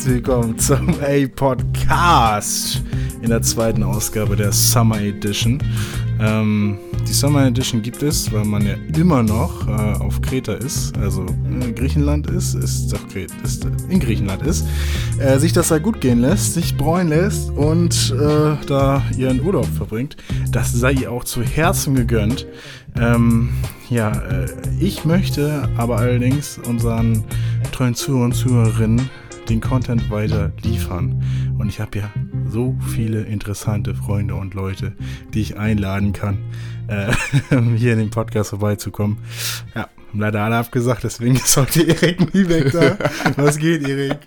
Herzlich willkommen zum A-Podcast in der zweiten Ausgabe der Summer Edition. Ähm, die Summer Edition gibt es, weil man ja immer noch äh, auf Kreta ist, also in Griechenland ist, ist, doch, ist in Griechenland ist, äh, sich das da gut gehen lässt, sich bräuen lässt und äh, da ihren Urlaub verbringt. Das sei ihr auch zu Herzen gegönnt. Ähm, ja, äh, ich möchte aber allerdings unseren treuen Zuhörern und Zuhörerinnen den Content weiter liefern. Und ich habe ja so viele interessante Freunde und Leute, die ich einladen kann, äh, hier in den Podcast vorbeizukommen. Ja, haben leider alle abgesagt, deswegen ist heute Erik nie weg da. Was geht, Erik?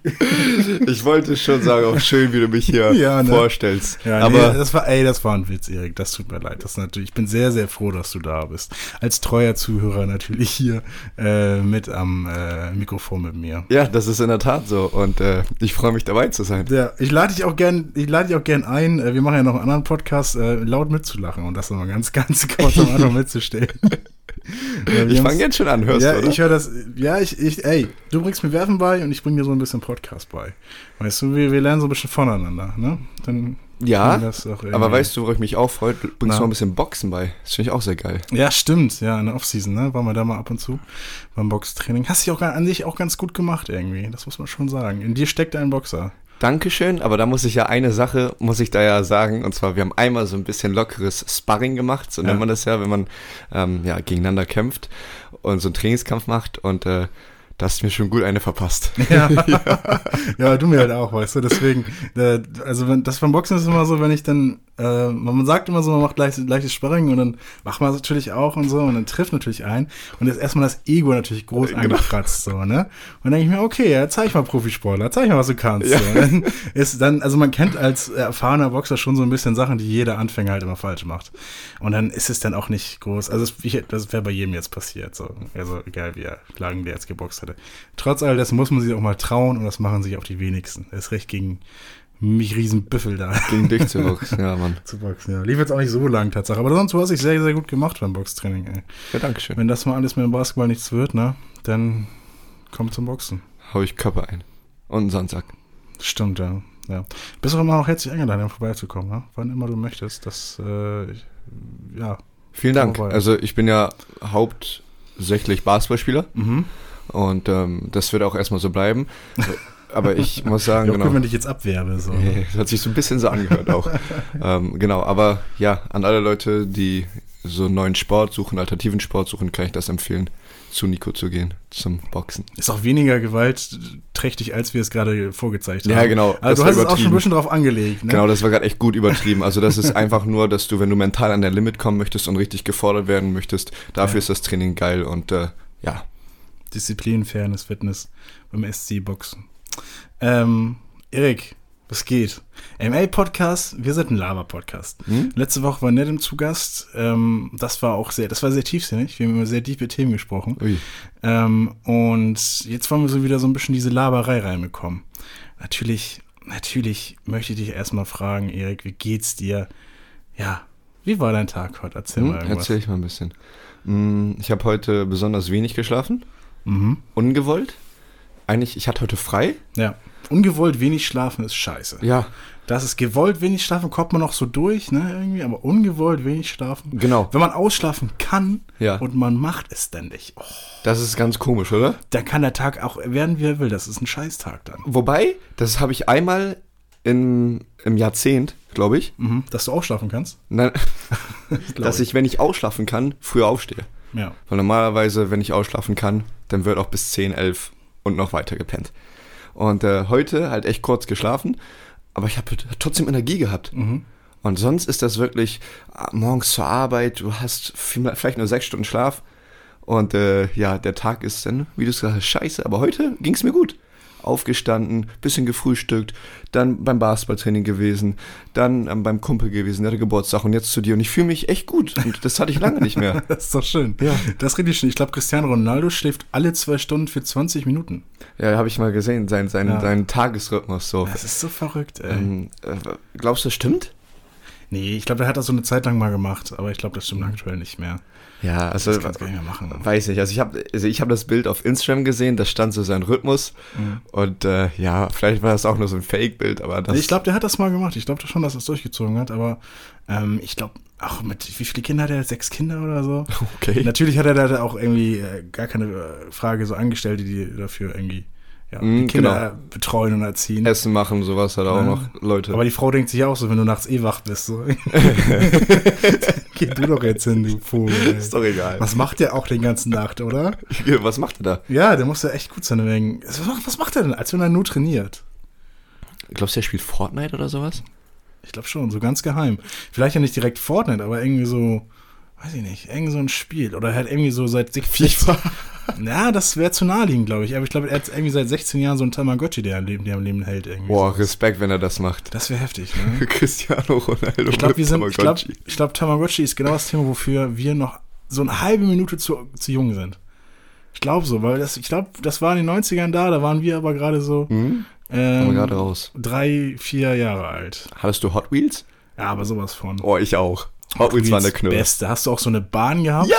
Ich wollte schon sagen, auch schön, wie du mich hier ja, ne? vorstellst. Ja, aber nee, das war, ey, das war ein Witz, Erik. Das tut mir leid. Das natürlich, ich bin sehr, sehr froh, dass du da bist. Als treuer Zuhörer natürlich hier äh, mit am äh, Mikrofon mit mir. Ja, das ist in der Tat so. Und äh, ich freue mich dabei zu sein. Ja, ich lade dich auch gern, ich lade dich auch gern ein. Äh, wir machen ja noch einen anderen Podcast, äh, laut mitzulachen und das nochmal ganz, ganz kurz am Anfang mitzustellen. Ja, ich fange jetzt schon an, hörst ja, du, oder? ich höre das, ja, ich, ich, ey, du bringst mir Werfen bei und ich bringe dir so ein bisschen Podcast bei. Weißt du, wir, wir lernen so ein bisschen voneinander, ne? Dann ja, aber weißt du, worauf ich mich auch freue? Du bringst noch ein bisschen Boxen bei. Das finde ich auch sehr geil. Ja, stimmt. Ja, in der Offseason, ne? Waren wir da mal ab und zu beim Boxtraining. Hast dich auch an sich auch ganz gut gemacht irgendwie. Das muss man schon sagen. In dir steckt ein Boxer. Dankeschön, aber da muss ich ja eine Sache, muss ich da ja sagen, und zwar, wir haben einmal so ein bisschen lockeres Sparring gemacht, so ja. nennt man das ja, wenn man ähm, ja, gegeneinander kämpft und so einen Trainingskampf macht und äh, da hast du mir schon gut eine verpasst. Ja, ja. ja du mir halt auch, weißt du, deswegen, äh, also wenn, das beim Boxen ist immer so, wenn ich dann äh, man sagt immer so, man macht leicht, leichtes Sparring und dann macht man es natürlich auch und so und dann trifft natürlich ein und ist erstmal das Ego natürlich groß genau. angekratzt, so, ne? Und dann denke ich mir, okay, ja, zeig mal Profisportler, zeig mal, was du kannst. Ja. So. Dann ist dann, also man kennt als erfahrener Boxer schon so ein bisschen Sachen, die jeder Anfänger halt immer falsch macht. Und dann ist es dann auch nicht groß, also das wäre bei jedem jetzt passiert, so. Also egal wie er Klagen der jetzt geboxt hätte. Trotz all dessen muss man sich auch mal trauen und das machen sich auch die wenigsten. Er ist recht gegen mich riesen Büffel da. Gegen dich zu boxen, ja, Mann. zu boxen, ja. Lief jetzt auch nicht so lang, Tatsache. Aber sonst, du hast dich sehr, sehr gut gemacht beim Boxtraining, ey. Ja, danke schön. Wenn das mal alles mit dem Basketball nichts wird, ne, dann komm zum Boxen. Hau ich Körper ein. Und einen Sandsack. Stimmt, ja. ja. Bist auch immer noch herzlich eingeladen, vorbeizukommen, ne? Wann immer du möchtest. Das, äh, ich, ja. Vielen Dank. Also, ich bin ja hauptsächlich Basketballspieler. Mhm. Und ähm, das wird auch erstmal so bleiben. aber ich muss sagen, ja, genau. wenn ich jetzt abwerbe. So. Das hat sich so ein bisschen so angehört auch. ähm, genau, aber ja, an alle Leute, die so einen neuen Sport suchen, alternativen Sport suchen, kann ich das empfehlen, zu Nico zu gehen, zum Boxen. Ist auch weniger gewaltträchtig, als wir es gerade vorgezeigt haben. Ja, genau. Also du hast es auch schon ein bisschen drauf angelegt. Ne? Genau, das war gerade echt gut übertrieben. Also das ist einfach nur, dass du, wenn du mental an der Limit kommen möchtest und richtig gefordert werden möchtest, dafür ja. ist das Training geil und äh, ja. Disziplin, Fairness, Fitness beim SC-Boxen. Ähm, Erik, was geht? MA-Podcast, wir sind ein Lava-Podcast. Hm? Letzte Woche war Ned im Zugast. Ähm, das war auch sehr, das war sehr tiefsinnig. Wir haben über sehr tiefe Themen gesprochen. Ähm, und jetzt wollen wir so wieder so ein bisschen diese Laberei reinbekommen. Natürlich, natürlich möchte ich dich erstmal fragen, Erik, wie geht's dir? Ja, wie war dein Tag heute? Erzähl hm, mal irgendwas. Erzähl ich mal ein bisschen. Hm, ich habe heute besonders wenig geschlafen. Mhm. Ungewollt eigentlich, ich hatte heute frei. Ja. Ungewollt wenig schlafen ist scheiße. Ja. Das ist gewollt wenig schlafen, kommt man noch so durch, ne, irgendwie, aber ungewollt wenig schlafen. Genau. Wenn man ausschlafen kann ja. und man macht es ständig. Oh, das ist ganz komisch, oder? Dann kann der Tag auch werden, wie er will. Das ist ein Scheißtag dann. Wobei, das habe ich einmal in, im Jahrzehnt, glaube ich. Mhm, dass du ausschlafen kannst? Nein, dass ich, wenn ich ausschlafen kann, früher aufstehe. Ja. Weil normalerweise, wenn ich ausschlafen kann, dann wird auch bis 10, 11 und noch weiter gepennt. Und äh, heute halt echt kurz geschlafen, aber ich habe trotzdem Energie gehabt. Mhm. Und sonst ist das wirklich ah, morgens zur Arbeit, du hast vielleicht nur sechs Stunden Schlaf und äh, ja, der Tag ist dann, wie du es gesagt hast, scheiße. Aber heute ging es mir gut aufgestanden, bisschen gefrühstückt, dann beim Basketballtraining gewesen, dann ähm, beim Kumpel gewesen, der hatte Geburtstag und jetzt zu dir. Und ich fühle mich echt gut. Und das hatte ich lange nicht mehr. das ist doch schön. Ja. Das ist richtig schön. Ich glaube, Cristiano Ronaldo schläft alle zwei Stunden für 20 Minuten. Ja, habe ich mal gesehen, sein, sein, ja. seinen Tagesrhythmus so. Das ist so verrückt, ey. Ähm, äh, glaubst du, das stimmt? Nee, ich glaube, der hat das so eine Zeit lang mal gemacht, aber ich glaube, das stimmt aktuell nicht mehr. Ja, also Das kannst du nicht mehr machen. weiß nicht. Also ich habe also ich hab das Bild auf Instagram gesehen, da stand so sein Rhythmus. Mhm. Und äh, ja, vielleicht war das auch nur so ein Fake-Bild, aber das. Ich glaube, der hat das mal gemacht. Ich glaube schon, dass er es durchgezogen hat, aber ähm, ich glaube, auch mit, wie viele Kinder hat er? Sechs Kinder oder so? okay. Natürlich hat er da auch irgendwie äh, gar keine äh, Frage so Angestellte, die dafür irgendwie ja, die Kinder genau. betreuen und erziehen. Essen machen, sowas hat er auch Ja. noch Leute. Aber die Frau denkt sich auch so, wenn du nachts eh wach bist. So. Geh du doch jetzt hin, du Vogel. ey. ist doch egal. Was macht der auch den ganzen Nacht, oder? Was macht er da? Ja, der muss ja echt gut sein. Wegen. Was macht- Was macht er denn, als wenn er nur trainiert? Glaubst du, er spielt Fortnite oder sowas? Ich glaube schon, so ganz geheim. Vielleicht ja nicht direkt Fortnite, aber irgendwie so, weiß ich nicht, irgendwie so ein Spiel. Oder halt irgendwie so seit sich FIFA. Ja, das wäre zu naheliegend, glaube ich. Aber ich glaube, er hat irgendwie seit 16 Jahren so einen Tamagotchi, der am Leben, der am Leben hält. Irgendwie. Boah, Respekt, wenn er das macht. Das wäre heftig, ne? Cristiano Ronaldo. Ich glaube, mit sind, ich glaube, Tamagotchi. ich glaube, Tamagotchi ist genau das Thema, wofür wir noch so eine halbe Minute zu, zu jung sind. Ich glaube so, weil das, ich glaube, das war in den 90ern da, da waren wir aber gerade so Hm? ähm, gerade raus. drei, vier Jahre alt. Hattest du Hot Wheels? Ja, aber sowas von. Oh, ich auch. Hot Wheels war eine Knülle. Beste. Hast du auch so eine Bahn gehabt? Ja!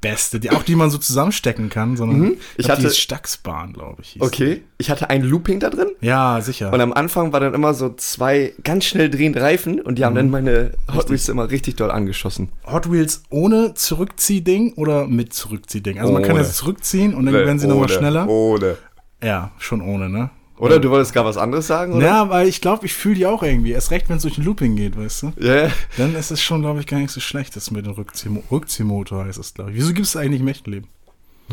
Beste, die, auch die man so zusammenstecken kann, sondern Mhm. Ich ich hatte die Stacksbahn, glaube ich. Okay. Ich hatte ein Looping da drin. die. Ja, sicher. Und am Anfang war dann immer so zwei ganz schnell drehende Reifen und die haben dann meine Hot Wheels immer richtig doll angeschossen. Hot Wheels ohne Zurückziehding oder mit Zurückziehding? Also man kann Ohne. das zurückziehen und dann werden sie nochmal Ohne, schneller. Ohne. Ja, schon ohne, ne? Oder du wolltest gar was anderes sagen, oder? Ja, weil ich glaube, ich fühle die auch irgendwie. Erst recht, wenn es durch ein Looping geht, weißt du? Ja. Dann ist es schon, glaube ich, gar nicht so schlecht, das mit dem Rückziehmo Rückziehmotor heißt es, glaube ich. Wieso gibt es eigentlich im echten Leben?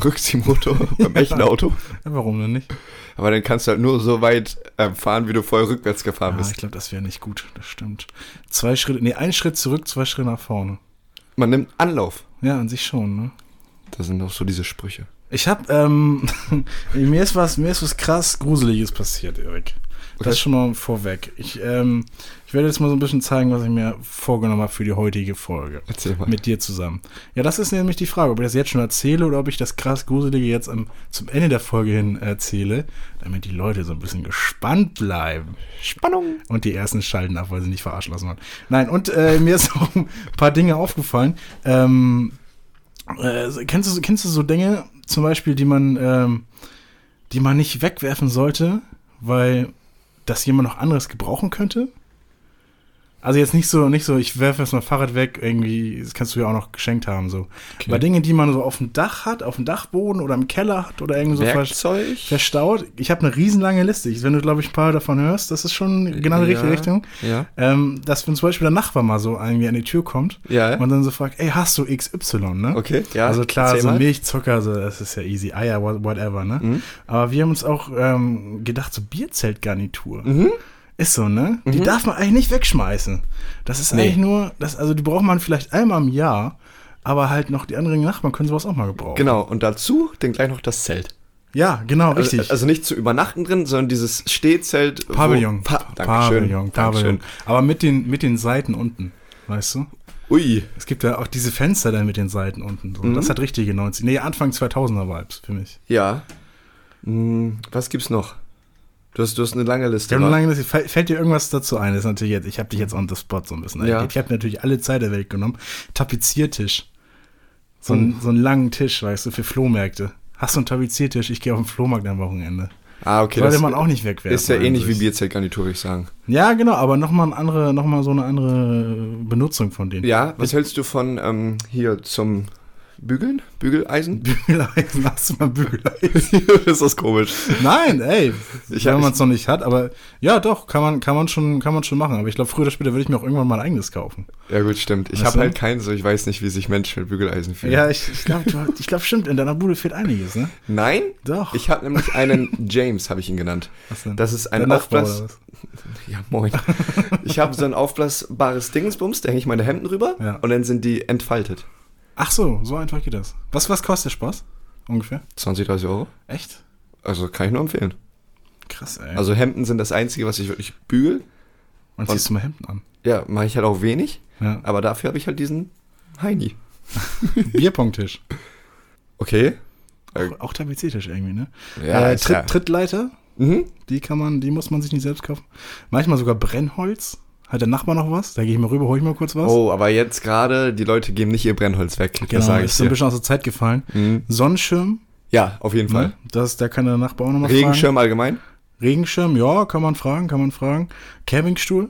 Rückziehmotor beim echten Auto. Ja, warum denn nicht? Aber dann kannst du halt nur so weit ähm, fahren, wie du vorher rückwärts gefahren Ja, bist. ich glaube, das wäre nicht gut. Das stimmt. Zwei Schritte, nee, ein Schritt zurück, zwei Schritte nach vorne. Man nimmt Anlauf. Ja, an sich schon, ne? Das sind auch so diese Sprüche. Ich hab, ähm, mir ist was, mir ist was krass Gruseliges passiert, Erik. Okay. Das schon mal vorweg. Ich, ähm, ich werde jetzt mal so ein bisschen zeigen, was ich mir vorgenommen habe für die heutige Folge. Erzähl mal. Mit dir zusammen. Ja, das ist nämlich die Frage, ob ich das jetzt schon erzähle oder ob ich das krass Gruselige jetzt am, zum Ende der Folge hin erzähle, damit die Leute so ein bisschen gespannt bleiben. Spannung. Und die ersten schalten ab, weil sie nicht verarschen lassen wollen. Nein, und äh, mir ist auch ein paar Dinge aufgefallen. Ähm, äh, kennst, du, kennst du so Dinge, zum Beispiel, die man, ähm, die man nicht wegwerfen sollte, weil das jemand noch anderes gebrauchen könnte? Also jetzt nicht so, nicht so, ich werfe jetzt mein Fahrrad weg, irgendwie, das kannst du ja auch noch geschenkt haben, so. Okay. Aber Dinge, die man so auf dem Dach hat, auf dem Dachboden oder im Keller hat oder irgendwie so Werkzeug. verstaut. Ich habe eine riesenlange Liste. Ich- Wenn du, glaube ich, ein paar davon hörst, das ist schon genau die richtige Ja, Richtung. Ja. Ähm, dass wenn zum Beispiel der Nachbar mal so irgendwie an die Tür kommt Ja. und dann so fragt, ey, hast du XY, ne? Okay, ja. Also klar, so. Milchzucker, so, das ist ja easy, Eier, what- whatever, ne? Mhm. Aber wir haben uns auch ähm, gedacht, so Bierzeltgarnitur. Mhm. Ist so, ne? Die darf man eigentlich nicht wegschmeißen. Das ist Nee. eigentlich nur, das, also die braucht man vielleicht einmal im Jahr, aber halt noch die anderen Nachbarn können sowas auch mal gebrauchen. Genau, und dazu dann gleich noch das Zelt. Ja, genau, richtig. Also, also nicht zu übernachten drin, sondern dieses Stehzelt. Pavillon. Pa Dankeschön. Pavillon, Pavillon. Dankeschön. Aber mit den, mit den Seiten unten, weißt du? Ui. Es gibt ja auch diese Fenster dann mit den Seiten unten. So. Mhm. Das hat richtige 90. Nee, Anfang 2000er Vibes für mich. Ja. Hm, was gibt's noch? Du hast, du hast eine lange Liste. Ich eine lange Liste. Fällt dir irgendwas dazu ein? Das ist natürlich jetzt, ich habe dich jetzt on the spot so ein bisschen. Ja. Ich habe natürlich alle Zeit der Welt genommen. Tapeziertisch. So, ein, Oh. so einen langen Tisch, weißt du, für Flohmärkte. Hast du einen Tapeziertisch? Ich gehe auf den Flohmarkt am Wochenende. Ah, okay. Sollte man auch nicht wegwerfen. ist ja ähnlich wie. Bierzeltgarnitur, würde ich sagen. Ja, genau, aber nochmal andere, noch mal so eine andere Benutzung von denen. Ja, was hältst du von ähm, hier zum Bügeln? Bügeleisen? Bügeleisen, hast du mal Bügeleisen? ist das komisch. Nein, ey, Ich- wenn man es noch nicht hat, aber ja, doch, kann man, kann man schon, kann man schon machen. Aber ich glaube, früher oder später würde ich mir auch irgendwann mal ein eigenes kaufen. Ja gut, stimmt. Ich habe halt keinen so, ich weiß nicht, wie sich Menschen mit Bügeleisen fühlen. Ja, ich, ich glaube, ich glaube, stimmt, in deiner Bude fehlt einiges, ne? Nein? Doch. Ich habe nämlich einen James, habe ich ihn genannt. Was denn? Das ist ein Der Aufblas. Ja, moin. Ich habe so ein aufblasbares Dingensbums, da hänge ich meine Hemden rüber Ja. und dann sind die entfaltet. Ach so, so einfach geht das. Was, was kostet der Spaß? Ungefähr? 20, 30 Euro. Echt? Also kann ich nur empfehlen. Krass, ey. Also Hemden sind das Einzige, was ich wirklich bügel. Man ziehst du mal Hemden an. Ja, mache ich halt auch wenig, Ja. aber dafür habe ich halt diesen Heini. Bierpunkttisch. Okay. Auch, auch Tapeziertisch irgendwie, ne? Ja, äh, Tritt, Trittleiter, Mhm. die kann man, die muss man sich nicht selbst kaufen. Manchmal sogar Brennholz. Hat der Nachbar noch was? Da gehe ich mal rüber, hol ich mal kurz was. Oh, aber jetzt gerade, die Leute geben nicht ihr Brennholz weg. genau, das ist so ein bisschen aus der Zeit gefallen. Mhm. Sonnenschirm, Ja, auf jeden Fall. ne? das, da kann der Nachbar auch nochmal fragen. Regenschirm allgemein? Regenschirm, ja, kann man fragen, kann man fragen. Campingstuhl,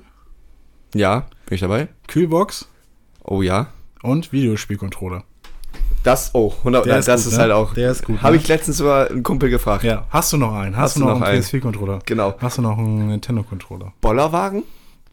Ja, bin ich dabei. Kühlbox Oh ja. und Videospielcontroller. Das, oh, 100, Der ist das gut, ist ne? halt auch. Der ist gut, Habe ne? ich letztens sogar einen Kumpel gefragt. Ja, hast du noch einen? Hast, Hast du noch, noch einen einen? PS4-Controller? Genau. Hast du noch einen Nintendo-Controller? Bollerwagen,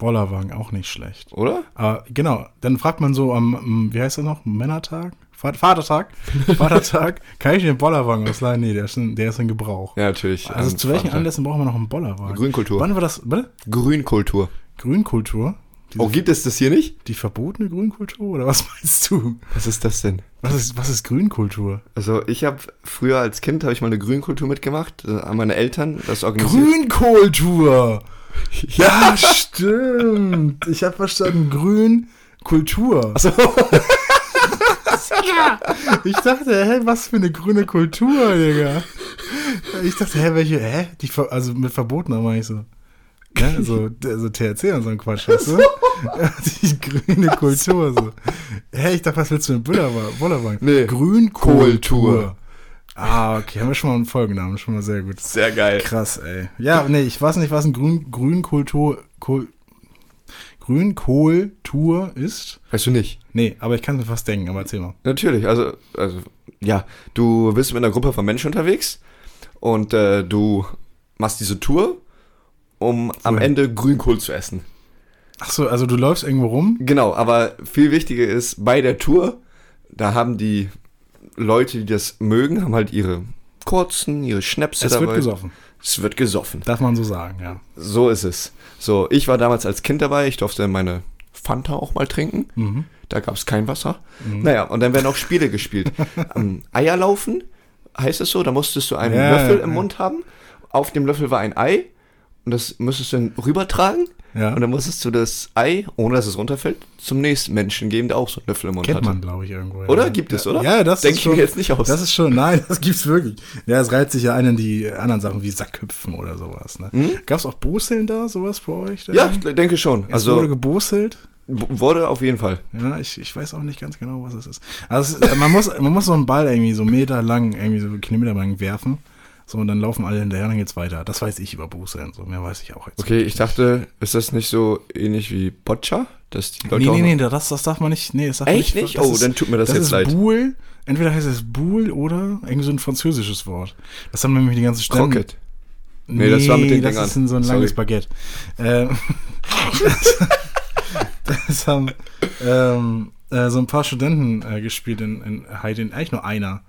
Bollerwagen, auch nicht schlecht. oder? Aber genau, dann fragt man so am, wie heißt das noch, Männertag? Vater- Vatertag? Vatertag, kann ich den Bollerwagen ausleihen? Nee, der ist in, der ist in Gebrauch. Ja, natürlich. Also zu welchen Vater. Anlässen brauchen wir noch einen Bollerwagen? Grünkultur. Wann war das, bitte? Grünkultur. Grünkultur? Diese, Oh, gibt es das hier nicht? Die verbotene Grünkultur? Oder was meinst du? Was ist das denn? Was ist, was ist Grünkultur? Also ich habe früher als Kind habe ich mal eine Grünkultur mitgemacht. Da haben meine Eltern das organisiert. Grünkultur! Ja, stimmt. Ich habe verstanden, Grünkultur. Achso. Ich dachte, hä, was für eine grüne Kultur, Digga. Ich dachte, hä, welche, hä? Die, also mit Verboten meine ich so. Ne? So, also THC und so ein Quatsch, weißt du? Die grüne Kultur, so. Hä, ich dachte, was willst du mit Bullerwagen? Bullerwagen? Nee. Grünkultur. Ah, okay, haben wir schon mal einen Folgennamen, schon mal sehr gut. Sehr geil. Krass, ey. Ja, nee, ich weiß nicht, was ein Grün, Grünkultur, Kohl, Grünkohltour ist. Weißt du nicht? Nee, aber ich kann mir fast denken, aber erzähl mal. Natürlich, also, also ja, du bist mit einer Gruppe von Menschen unterwegs und äh, du machst diese Tour, um am Wohin? Ende Grünkohl zu essen. Ach so, also du läufst irgendwo rum? Genau, aber viel wichtiger ist, bei der Tour, da haben die Leute, die das mögen, haben halt ihre kurzen, ihre Schnäpse Es dabei. wird gesoffen. Es wird gesoffen. Darf man so sagen, ja. So ist es. So, ich war damals als Kind dabei, ich durfte meine Fanta auch mal trinken. Mhm. Da gab es kein Wasser. Naja, und dann werden auch Spiele gespielt. ähm, Eierlaufen heißt es so, da musstest du einen Ja, Löffel ja, im ja. Mund haben. Auf dem Löffel war ein Ei und das musstest du dann rübertragen. Ja. Und dann musstest du das Ei, ohne dass es runterfällt, zum nächsten Menschen geben, der auch so einen Löffel im Mund Kennt hatte. man, glaube ich, irgendwo. Oder? Ja. Gibt es, oder? Ja, das Denk ist ich mir jetzt nicht aus. Das ist schon, nein, das gibt's wirklich. Ja, es reiht sich ja ein in die anderen Sachen wie Sackhüpfen oder sowas. Ne? Hm? Gab's auch Boseln da, sowas bei euch? Ja, ich denke schon. es wurde Also geboselt. w- wurde auf jeden Fall. Ja, ich, ich weiß auch nicht ganz genau, was es ist. Also es ist, man, muss, man muss so einen Ball irgendwie so Meter lang, irgendwie so Kilometer lang werfen. So, und dann laufen alle hinterher und dann geht's weiter. Das weiß ich über Boseln. So, mehr weiß ich auch jetzt. Okay, ich dachte, ist das nicht so ähnlich wie Boccia? Dass die Leute Nee, nee, nee, das, das darf man nicht. Nee, das darf Echt nicht? Das Oh, dann tut mir das jetzt ist leid. Boule. Entweder heißt es Boule oder irgendwie so ein französisches Wort. Das haben nämlich die ganzen Stände. Crockett. Nee, das war mit den das Dingern. ist in so ein Sorry. langes Baguette. Ähm, das, das haben ähm, äh, so ein paar Studenten äh, gespielt in, in Heide, eigentlich nur einer.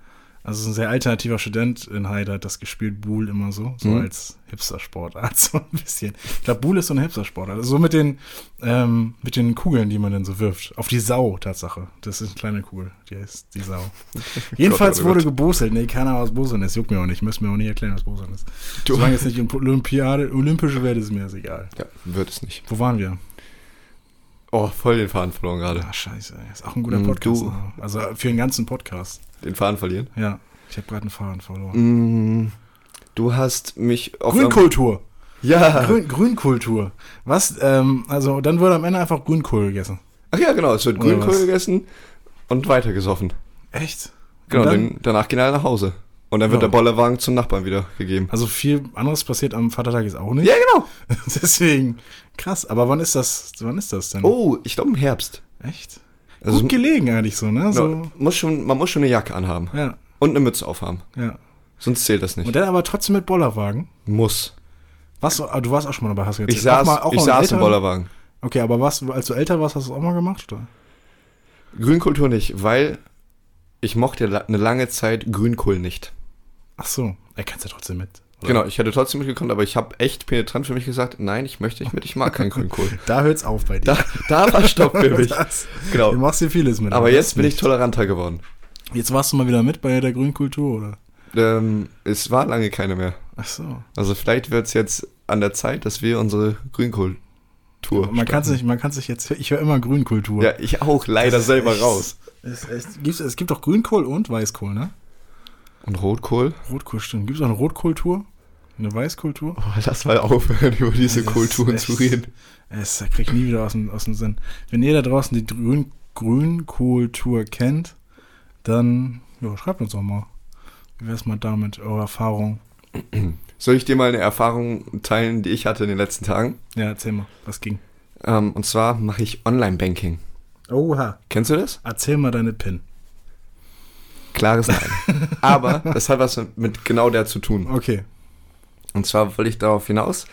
Also ein sehr alternativer Student in Heide hat das gespielt, Boule immer so, so Mhm. als Hipster-Sportart, so ein bisschen. Ich glaube, Boule ist so ein Hipster-Sportart. Also so mit den, ähm, mit den Kugeln, die man dann so wirft. Auf die Sau, Tatsache. Das ist eine kleine Kugel, die heißt die Sau. Jedenfalls Gott, oh wurde Gott. geboselt. Nee, keiner was Boseln ist. Juckt mir auch nicht. Müssen mir auch nicht erklären, was Boseln ist. Du- Solange jetzt nicht Olympiade, olympische Werte ist mir das egal. Ja, wird es nicht. Wo waren wir? Oh, voll den Faden verloren gerade. Ah, scheiße. Ist auch ein guter Mm, Podcast. ne? Also für den ganzen Podcast. Den Faden verlieren. Ja. Ich habe gerade einen Faden verloren. Mm, du hast mich auf Grünkultur. Ja. Grün, Grünkultur. Was? Ähm, also dann wurde am Ende einfach Grünkohl gegessen. Ach ja, genau. Es wird Oder Grünkohl was? gegessen und weitergesoffen. Echt? Genau, dann, danach gehen alle nach Hause. Und dann wird Ja. der Bollerwagen zum Nachbarn wieder gegeben. also viel anderes passiert am Vatertag jetzt auch nicht. Ja, genau. Deswegen krass. Aber wann ist das? Wann ist das denn? Oh, ich glaube im Herbst. Echt? Also, Gut gelegen eigentlich so, ne? So, no, muss schon, man muss schon eine Jacke anhaben. ja, Und eine Mütze aufhaben. ja. Sonst zählt das nicht. Und dann aber trotzdem mit Bollerwagen. muss. Was, ah, du warst auch schon mal dabei, hast du jetzt Ich saß, ich saß im? Bollerwagen. Okay, aber was, als du älter warst, hast du es auch mal gemacht, oder? Grünkultur nicht, weil ich mochte eine lange Zeit Grünkohl nicht. Ach so, er kannst ja trotzdem mit. Oder? Genau, ich hätte trotzdem mitgekommen, aber ich habe echt penetrant für mich gesagt, nein, ich möchte nicht mit, ich mag keinen Grünkohl. Da hört's auf bei dir. Da, da war Stopp für mich. Das, Genau. Du machst hier vieles mit. Aber das jetzt bin ich nicht. toleranter geworden. Jetzt warst du mal wieder mit bei der Grünkultur, oder? Ähm, es war lange keine mehr. Ach so. Also vielleicht wird es jetzt an der Zeit, dass wir unsere Grünkohl-Tour Man kann sich, man kann sich jetzt, ich höre immer Grünkultur. Ja, ich auch, leider ist selber echt- raus. Es, es, gibt, es gibt doch Grünkohl und Weißkohl, ne? Und Rotkohl? Rotkohl stimmt. Gibt es auch eine Rotkohltour? Eine Weißkultur? Oh, lass mal aufhören, über diese Das ist Kulturen echt- zu reden. Es krieg ich nie wieder aus dem, aus dem Sinn. Wenn ihr da draußen die Grün, Grünkultur kennt, dann ja, schreibt uns doch mal. Wie wär's mal damit, eure Erfahrung? Soll ich dir mal eine Erfahrung teilen, die ich hatte in den letzten Tagen? Ja, erzähl mal, was ging? Ähm, und zwar mache ich Online-Banking. Oha. Kennst du das? Erzähl mal deine PIN. Klares Nein. Aber das hat was mit genau der zu tun. Okay. Und zwar wollte ich darauf hinaus,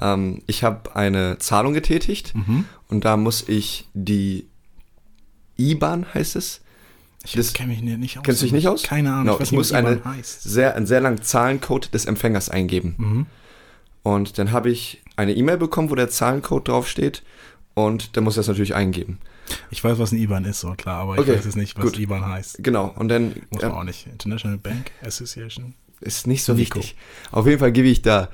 ähm, ich habe eine Zahlung getätigt Mhm. und da muss ich die IBAN, heißt es, Ich Das- kenne mich nicht aus. kennst du dich nicht aus? Keine Ahnung. Genau, ich ich nicht, muss was eine IBAN heißt. sehr, einen sehr langen Zahlencode des Empfängers eingeben. Mhm. Und dann habe ich eine E-Mail bekommen, wo der Zahlencode draufsteht und dann muss ich das natürlich eingeben. Ich weiß, was ein IBAN ist, so klar, aber ich Okay, weiß jetzt nicht, was gut. IBAN heißt. Genau, und dann Muss äh, man auch nicht. International Bank Association. Ist nicht so Nico. wichtig. Auf jeden Fall gebe ich da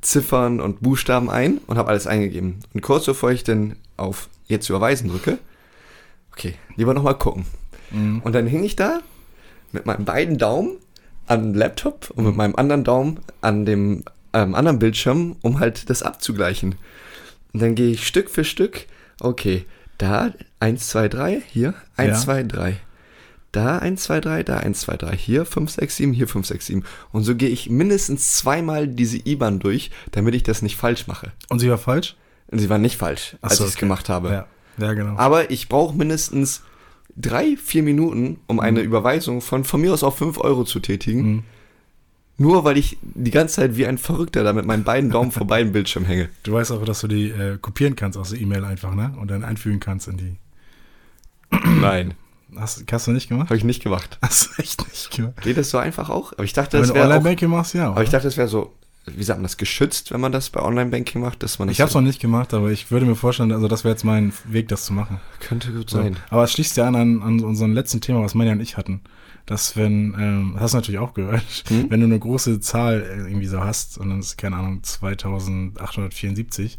Ziffern und Buchstaben ein und habe alles eingegeben. Und kurz bevor ich dann auf jetzt überweisen drücke, okay, lieber nochmal gucken. Mhm. Und dann hing ich da mit meinen beiden Daumen an dem Laptop und mit meinem anderen Daumen an dem ähm, anderen Bildschirm, um halt das abzugleichen. Und dann gehe ich Stück für Stück, okay, da 1, 2, 3, hier 1, Ja. 2, 3. Da 1, 2, 3, da 1, 2, 3, hier 5, 6, 7, hier 5, 6, 7. Und so gehe ich mindestens zweimal diese IBAN durch, damit ich das nicht falsch mache. Und sie war falsch? Und sie war nicht falsch, als so, ich es okay. gemacht habe. Ja. Ja, genau. Aber ich brauche mindestens drei, vier Minuten, um eine Überweisung von von mir aus auf 5 Euro zu tätigen. Mhm. Nur weil ich die ganze Zeit wie ein Verrückter da mit meinen beiden Daumen vor beiden Bildschirm hänge. Du weißt auch, dass du die äh, kopieren kannst aus der E-Mail einfach, ne? Und dann einfügen kannst in die. Nein, Hast, hast du nicht gemacht? habe ich nicht gemacht. Hast du echt nicht gemacht? Geht das so einfach auch? Aber ich dachte, Wenn das du wäre Online-Banking machst, ja. aber ich oder? dachte, das wäre so, wie sagt man das, geschützt, wenn man das bei Online-Banking macht, dass man Ich habe es noch nicht gemacht, aber ich würde mir vorstellen, also das wäre jetzt mein Weg, das zu machen. könnte gut So. sein. Aber es schließt ja an, an an unserem letzten Thema, was Manja und ich hatten. Dass wenn, ähm, das hast du natürlich auch gehört, Hm? wenn du eine große Zahl äh, irgendwie so hast, und dann ist, keine Ahnung, 2874,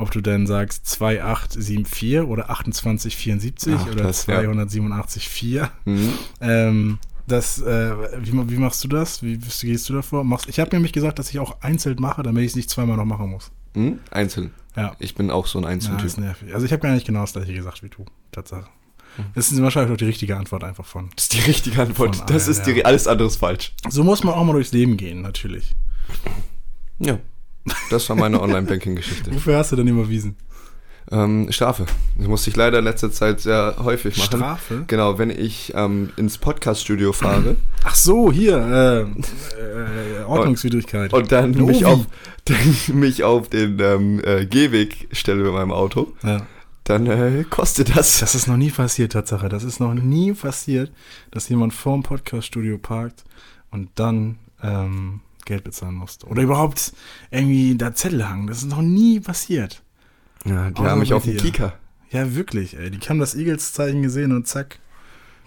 ob du dann sagst 2874 oder 2874 Ach, oder das, ja. 287,4. Mhm. Ähm, das, äh, wie, wie machst du das? Wie du- gehst du davor? Machst, ich habe nämlich gesagt, dass ich auch einzeln mache, damit ich es nicht zweimal noch machen muss. Mhm. Einzeln. Ja. Ich bin auch so ein Ja, Einzeltyp. ist nervig. Also ich habe gar nicht genau das gleiche gesagt wie du. Tatsache. Hm. Das ist wahrscheinlich auch die richtige Antwort einfach von. das ist die richtige Antwort. Von Das allen, ist die, ja. alles andere ist falsch. So muss man auch mal durchs Leben gehen, natürlich. Ja. Das war meine Online-Banking-Geschichte. Wofür hast du denn überwiesen? Ähm, Strafe. Das musste ich leider in letzter Zeit sehr häufig machen. Strafe? Genau, wenn ich ähm, ins Podcast-Studio fahre Ach so, hier, äh, äh, Ordnungswidrigkeit. und dann mich auf, dann mich auf den ähm, äh, Gehweg stelle mit meinem Auto, ja. dann äh, kostet das. Das ist noch nie passiert, Tatsache. Das ist noch nie passiert, dass jemand vorm Podcaststudio parkt und dann ähm, Geld bezahlen musste. Oder überhaupt irgendwie da Zettel hangen. Das ist noch nie passiert. Ja, die Außer haben mich auf den dir. Kika. Ja, wirklich, ey. Die haben das Eagles-Zeichen gesehen und zack,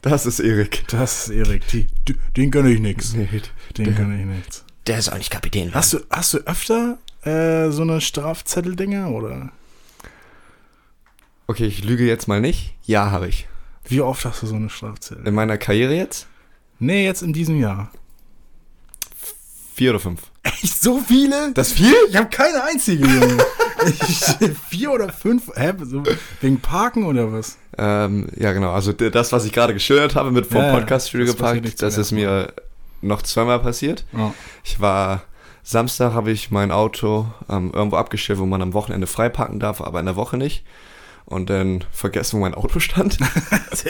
Das ist Erik. das ist Erik. Die, die, den gönne ich nix. Nee, Den der- gönne ich nichts. Der soll nicht Kapitän werden. Hast du, hast du öfter äh, so eine Strafzettel-Dinger oder Okay, ich lüge jetzt mal nicht. Ja, habe ich. wie oft hast du so eine Strafzettel? In meiner Karriere jetzt? Nee, jetzt in diesem Jahr. Vier oder fünf. Echt so viele? Das viel? Ich habe keine einzige, ich, vier oder fünf? Hä? So, wegen Parken oder was? Ähm, ja, genau. Also das, was ich gerade geschildert habe mit vom Ja. Podcast-Studio geparkt, das ist mir noch zweimal passiert. Ja. Ich war Samstag habe ich mein Auto ähm, irgendwo abgestellt, wo man am Wochenende frei parken darf, aber in der Woche nicht. Und dann vergessen, wo mein Auto stand.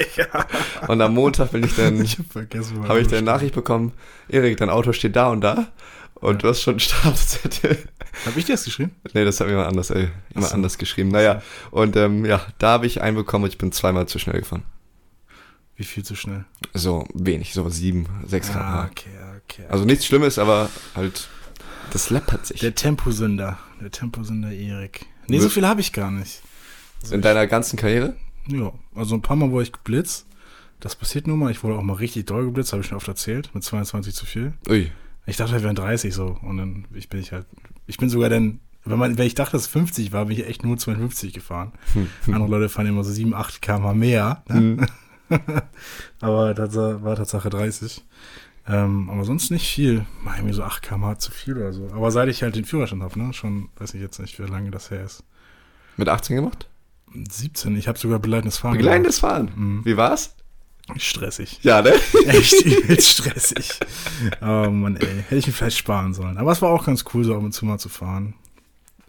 Und am Montag bin ich dann, Ich hab habe ich dann Nachricht bekommen, Erik, dein Auto steht da und da. Und du hast schon einen Strafzettel. Hab ich dir das geschrieben? nee, das hat mir jemand anders, ey, jemand so. anders geschrieben. Naja, und ähm, ja, da habe ich einen bekommen und ich bin zweimal zu schnell gefahren. Wie viel zu schnell? So wenig, so sieben, sechs Ah, km/h. okay, okay. Also nichts Schlimmes, aber halt, das läppert sich. der Temposünder. Der Temposünder Erik. Nee, so viel habe ich gar nicht. In deiner ganzen Karriere? Ja, also ein paar Mal wurde ich geblitzt. Das passiert nur mal. Ich wurde auch mal richtig doll geblitzt, habe ich schon oft erzählt, mit 22 zu viel. Ui. Ich dachte, wir wären 30 so. Und dann ich bin ich halt, ich bin sogar dann, wenn man, wenn ich dachte, dass es 50 war, bin ich echt nur 52 gefahren. Andere Leute fahren immer so 7, 8 km mehr. Ne? Hm. Aber das war Tatsache 30. Ähm, aber sonst nicht viel. Mal irgendwie so 8 km zu viel oder so. Aber seit ich halt den Führerschein habe, ne? Schon, weiß ich jetzt nicht, wie lange das her ist. Mit 18 gemacht? 17. Ich habe sogar begleitendes Fahren Begleitendes Fahren? Mhm. Wie war's? Stressig. Ja, ne? Echt übelst stressig. Oh Mann, ey. Hätte ich mir vielleicht sparen sollen. Aber es war auch ganz cool, so ab und zu mal zu fahren.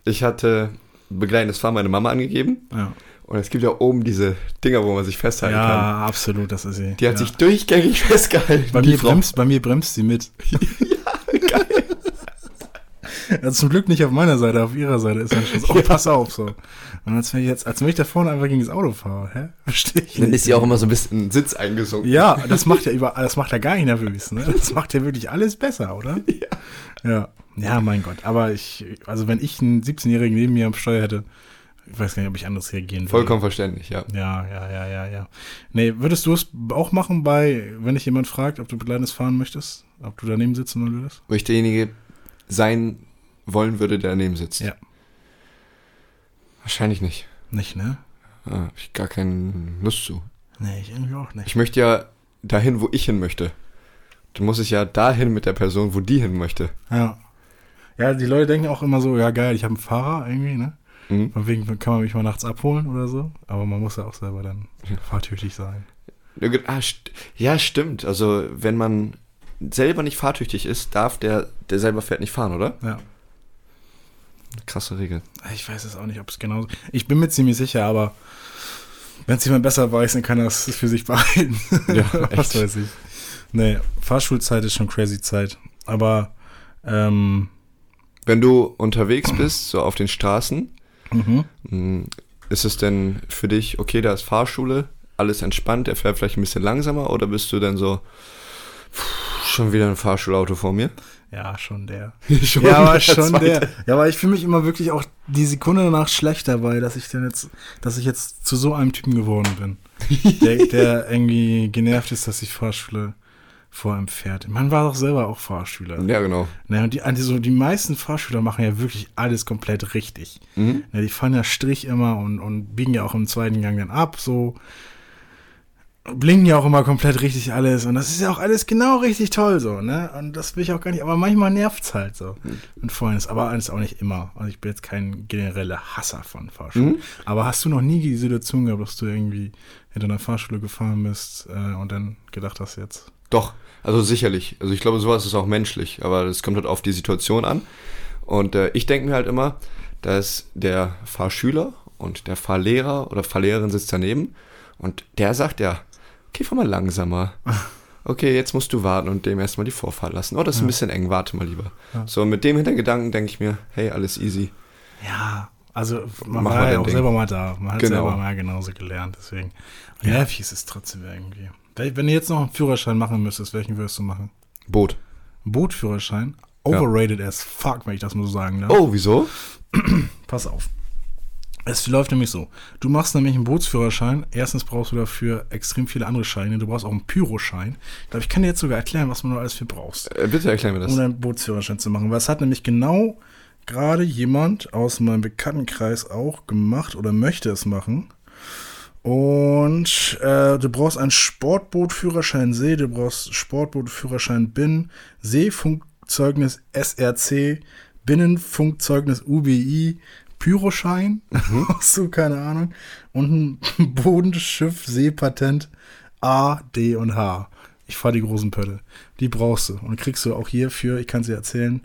Ich hatte begleitendes Fahren meine Mama angegeben. Ja, Und es gibt ja oben diese Dinger, wo man sich festhalten kann. ja absolut, das ist sie. Die hat ja. sich durchgängig festgehalten. bei mir, bremst, bei mir bremst sie mit. Geil. Also zum Glück nicht auf meiner Seite, auf ihrer Seite ist dann schon so, oh, pass auf, so. Und als wenn ich jetzt, als wenn ich da vorne einfach gegen das Auto fahre, hä? Verstehe ich Dann nicht. ist sie auch immer so ein bisschen Sitz eingesunken. Ja, das macht ja über, das macht ja gar nicht nervös, ne? Das macht ja wirklich alles besser, oder? Ja. Ja, ja mein Gott. Aber ich, also wenn ich einen 17-Jährigen neben mir am Steuer hätte, ich weiß gar nicht, ob ich anders reagieren würde. Vollkommen verständlich, ja. Ja, ja, ja, ja, ja. Nee, würdest du es auch machen bei, wenn dich jemand fragt, ob du begleitendes fahren möchtest? Ob du daneben sitzen würdest? Ich derjenige sein wollen würde, der daneben sitzt. Ja. Wahrscheinlich nicht. Nicht, ne? Ja, hab ich gar keine Lust zu. Nee, ich irgendwie auch nicht. Ich möchte ja dahin, wo ich hin möchte. Dann muss ich ja dahin mit der Person, wo die hin möchte. Ja. Ja, die Leute denken auch immer so, ja geil, ich habe einen Fahrer irgendwie, ne? Mhm. Von wegen kann man mich mal nachts abholen oder so. Aber man muss ja auch selber dann fahrtüchtig sein. Ah, st ja, stimmt. Also, wenn man selber nicht fahrtüchtig ist, darf der, der selber fährt, nicht fahren, oder? Ja. Krasse Regel. Ich weiß es auch nicht, ob es genauso. Ich bin mir ziemlich sicher, aber wenn es jemand besser weiß, dann kann er es für sich behalten. Ja, Was weiß ich. Nee, Fahrschulzeit ist schon crazy Zeit. Aber, ähm, Wenn du unterwegs bist, so auf den Straßen, mhm. mh, ist es denn für dich, okay, da ist Fahrschule, alles entspannt, der fährt vielleicht ein bisschen langsamer oder bist du dann so, pff, schon wieder ein Fahrschulauto vor mir? ja, schon der. schon ja, aber der schon zweite. der. Ja, aber ich fühle mich immer wirklich auch die Sekunde danach schlecht dabei, dass ich denn jetzt, dass ich jetzt zu so einem Typen geworden bin. der, der irgendwie genervt ist, dass ich Fahrschule vor ihm fährt. Man war doch selber auch Fahrschüler. Ja, genau. Ne, und die, also die meisten Fahrschüler machen ja wirklich alles komplett richtig. Mhm. Ne, die fahren ja Strich immer und, und biegen ja auch im zweiten Gang dann ab, so. Blinken ja auch immer komplett richtig alles. Und das ist ja auch alles genau richtig toll, so, ne? Und das will ich auch gar nicht, aber manchmal nervt's halt so. Mit Freunden. Aber alles auch nicht immer. Also ich bin jetzt kein genereller Hasser von Fahrschulen. Mhm. Aber hast du noch nie die Situation gehabt, dass du irgendwie hinter einer Fahrschule gefahren bist äh, und dann gedacht hast jetzt. Doch, also sicherlich. Also ich glaube, sowas ist auch menschlich, aber das kommt halt auf die Situation an. Und äh, ich denke mir halt immer, dass der Fahrschüler und der Fahrlehrer oder Fahrlehrerin sitzt daneben und der sagt ja, okay, fahr mal langsamer. Okay, jetzt musst du warten und dem erstmal die Vorfahrt lassen. Oh, das ist ein bisschen eng, warte mal lieber. Ja. So, mit dem Hintergedanken denke ich mir, hey, alles easy. Ja, also man Mach war ja auch Ding. selber mal da. Man hat Genau. selber mal genauso gelernt, deswegen. Und nervig ist es trotzdem irgendwie. Wenn du jetzt noch einen Führerschein machen müsstest, welchen würdest du machen? Boot. Bootführerschein? Ja. Overrated as fuck, wenn ich das mal so sagen darf. Oh, wieso? Pass auf. Es läuft nämlich so. Du machst nämlich einen Bootsführerschein. Erstens brauchst du dafür extrem viele andere Scheine. Du brauchst auch einen Pyroschein. Ich glaube, ich kann dir jetzt sogar erklären, was man noch alles für brauchst. Äh, bitte erklär mir das. um einen Bootsführerschein zu machen. Weil es hat nämlich genau gerade jemand aus meinem Bekanntenkreis auch gemacht oder möchte es machen. Und äh, du brauchst einen Sportbootführerschein See, du brauchst Sportbootführerschein Binnen, Seefunkzeugnis SRC, Binnenfunkzeugnis UBI, Pyroschein, hast du keine Ahnung, und ein Bodenschiff Seepatent A, D und H. Ich fahre die großen Pötte. Die brauchst du. Und kriegst du auch hierfür, ich kann sie erzählen.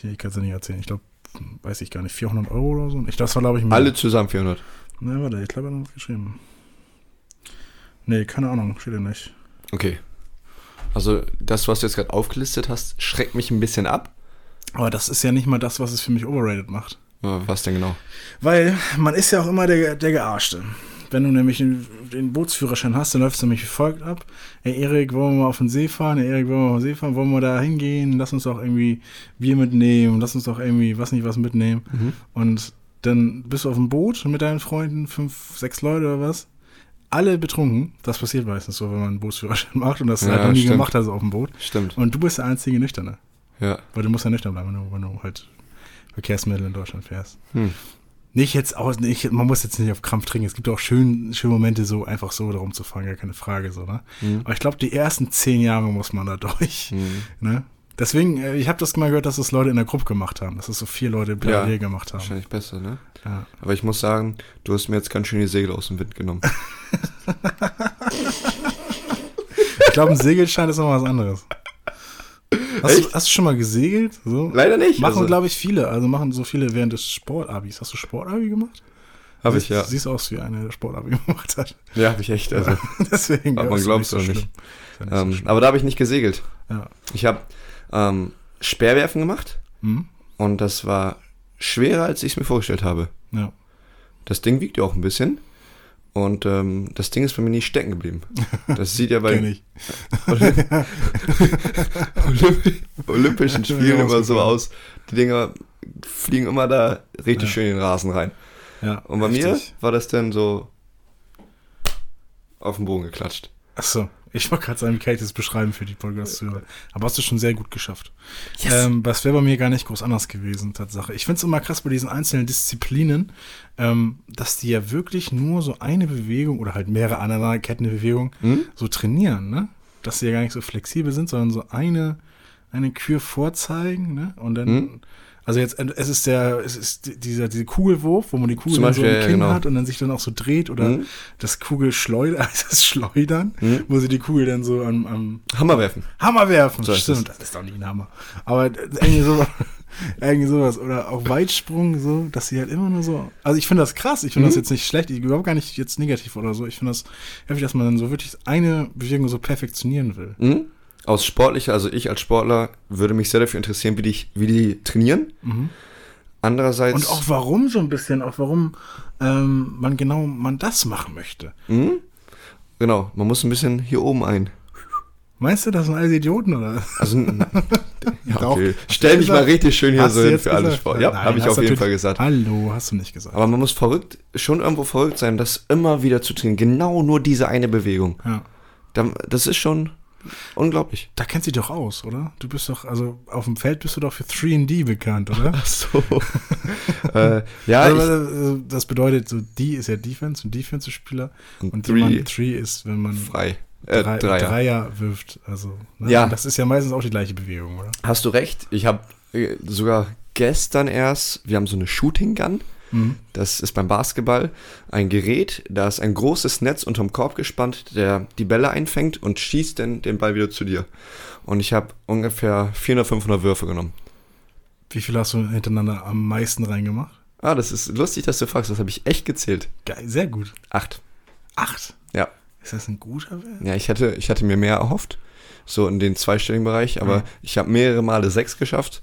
Ich, kann sie nicht erzählen. Ich glaube, weiß ich gar nicht, 400 Euro oder so. Ich, das war, glaube ich, mehr. Alle zusammen 400. Ne, warte, ich glaube, er hat noch geschrieben. Nee, keine Ahnung, steht ja nicht. Okay. Also das, was du jetzt gerade aufgelistet hast, schreckt mich ein bisschen ab. Aber das ist ja nicht mal das, was es für mich overrated macht. Was denn genau? Weil man ist ja auch immer der, der Gearschte. Wenn du nämlich den, den Bootsführerschein hast, dann läuft es nämlich wie folgt ab. Ey, Erik, wollen wir mal auf den See fahren? Ey, Erik, wollen wir mal auf den See fahren? Wollen wir da hingehen? Lass uns doch irgendwie Bier mitnehmen. Lass uns doch irgendwie, was nicht, was mitnehmen. Mhm. Und dann bist du auf dem Boot mit deinen Freunden, fünf, sechs Leute oder was. Alle betrunken. Das passiert meistens so, wenn man einen Bootsführerschein macht. Und das Ja, halt noch nie stimmt. gemacht hast auf dem Boot. Stimmt. Und du bist der einzige Nüchterne. Ja. Weil du musst ja nüchtern bleiben, wenn du, wenn du halt Verkehrsmittel in Deutschland fährst. Hm. Nicht jetzt aus, nicht, man muss jetzt nicht auf Krampf trinken. Es gibt auch schön, schöne Momente, so einfach so darum zu fahren, gar keine Frage, so, ne? Mhm. Aber ich glaube, die ersten zehn Jahre muss man da durch. Ne? Deswegen, äh, ich habe das mal gehört, dass das Leute in der Gruppe gemacht haben, dass das so vier Leute parallel Ja, gemacht haben. Wahrscheinlich besser, ne? Ja. Aber ich muss sagen, du hast mir jetzt ganz schön die Segel aus dem Wind genommen. Ich glaube, ein Segelschein ist noch was anderes. Hast du, hast du schon mal gesegelt? So? Leider nicht. Machen, also, glaube ich, viele. Also machen so viele während des Sportabis. Hast du Sportabi gemacht? Hab ich, ja. Du siehst aus wie einer, der Sportabi gemacht hat. Ja, habe ich echt. Also, Deswegen. Aber man ist glaubt's so nicht. Nicht so ähm, schlimm. aber da habe ich nicht gesegelt. Ja. Ich habe ähm, Speerwerfen gemacht Hm? und das war schwerer, als ich es mir vorgestellt habe. ja. Das Ding wiegt ja auch ein bisschen. Und ähm, das Ding ist bei mir nie stecken geblieben. Das sieht ja bei. Olymp Olympischen Spielen immer so aus. Die Dinger fliegen immer da richtig Ja. schön in den Rasen rein. Ja, Und bei mir richtig. war das dann so auf den Boden geklatscht. Achso, ich wollte gerade sagen, wie kann ich das beschreiben für die Podcast-Zuhörer. Aber hast du schon sehr gut geschafft. Yes. Ähm, das wäre bei mir gar nicht groß anders gewesen, Tatsache. Ich finde es immer krass bei diesen einzelnen Disziplinen, ähm, dass die ja wirklich nur so eine Bewegung oder halt mehrere aneinanderkettende Bewegungen Hm? so trainieren, ne? Dass sie ja gar nicht so flexibel sind, sondern so eine, eine Kür vorzeigen, ne? Und dann, Hm? Also jetzt, es ist der, es ist die- dieser, dieser Kugelwurf, wo man die Kugel dann so im Beispiel, ja, Kinn genau. hat und dann sich dann auch so dreht oder Hm? das Kugelschleudern, also das Schleudern, Hm? wo sie die Kugel dann so am, am Hammer werfen. Hammer werfen. So Stimmt, das ist doch nicht ein Hammer. Aber irgendwie sowas, irgendwie sowas. Oder auch Weitsprung, so, dass sie halt immer nur so. Also ich finde das krass, ich finde das Mhm. jetzt nicht schlecht, ich überhaupt gar nicht jetzt negativ oder so. Ich finde das heftig, dass man dann so wirklich eine Bewegung so perfektionieren will. Hm? Aus sportlicher, also ich als Sportler würde mich sehr dafür interessieren, wie die, wie die trainieren. Andererseits. Und auch warum so ein bisschen, auch warum ähm, man genau man das machen möchte. Hm? Genau, man muss ein bisschen hier oben ein. Meinst du, das sind alles Idioten oder? Also, ja, okay. Stell mich mal richtig schön hier so hin für alle? Sport. Ja, habe ich auf jeden Fall gesagt. Hallo, hast du nicht gesagt. Aber man muss verrückt, schon irgendwo verrückt sein, das immer wieder zu trainieren. Genau nur diese eine Bewegung. ja. Da- Das ist schon unglaublich. Da kennt sie doch aus, oder? Du bist doch, also auf dem Feld bist du doch für 3D bekannt, oder? Ach so. äh, ja, also, ich, äh, das bedeutet, so D ist ja Defense und Defensive-Spieler Und und three- jemand Three ist, wenn man frei. Äh, drei, Dreier. Dreier wirft. Also, ne? Ja. Und das ist ja meistens auch die gleiche Bewegung, oder? Hast du recht. Ich habe äh, sogar gestern erst, wir haben so eine Shooting Gun. Mhm. Das ist beim Basketball ein Gerät, da ist ein großes Netz unterm Korb gespannt, der die Bälle einfängt und schießt dann den Ball wieder zu dir. Und ich habe ungefähr 400, 500 Würfe genommen. Wie viel hast du hintereinander am meisten reingemacht? Ah, das ist lustig, dass du fragst. Das habe ich echt gezählt. Geil, sehr gut. Acht. Acht. Ja. Ist das ein guter Wert? Ja, ich hatte, ich hatte mir mehr erhofft. So in den zweistelligen Bereich, aber Mhm. ich habe mehrere Male sechs geschafft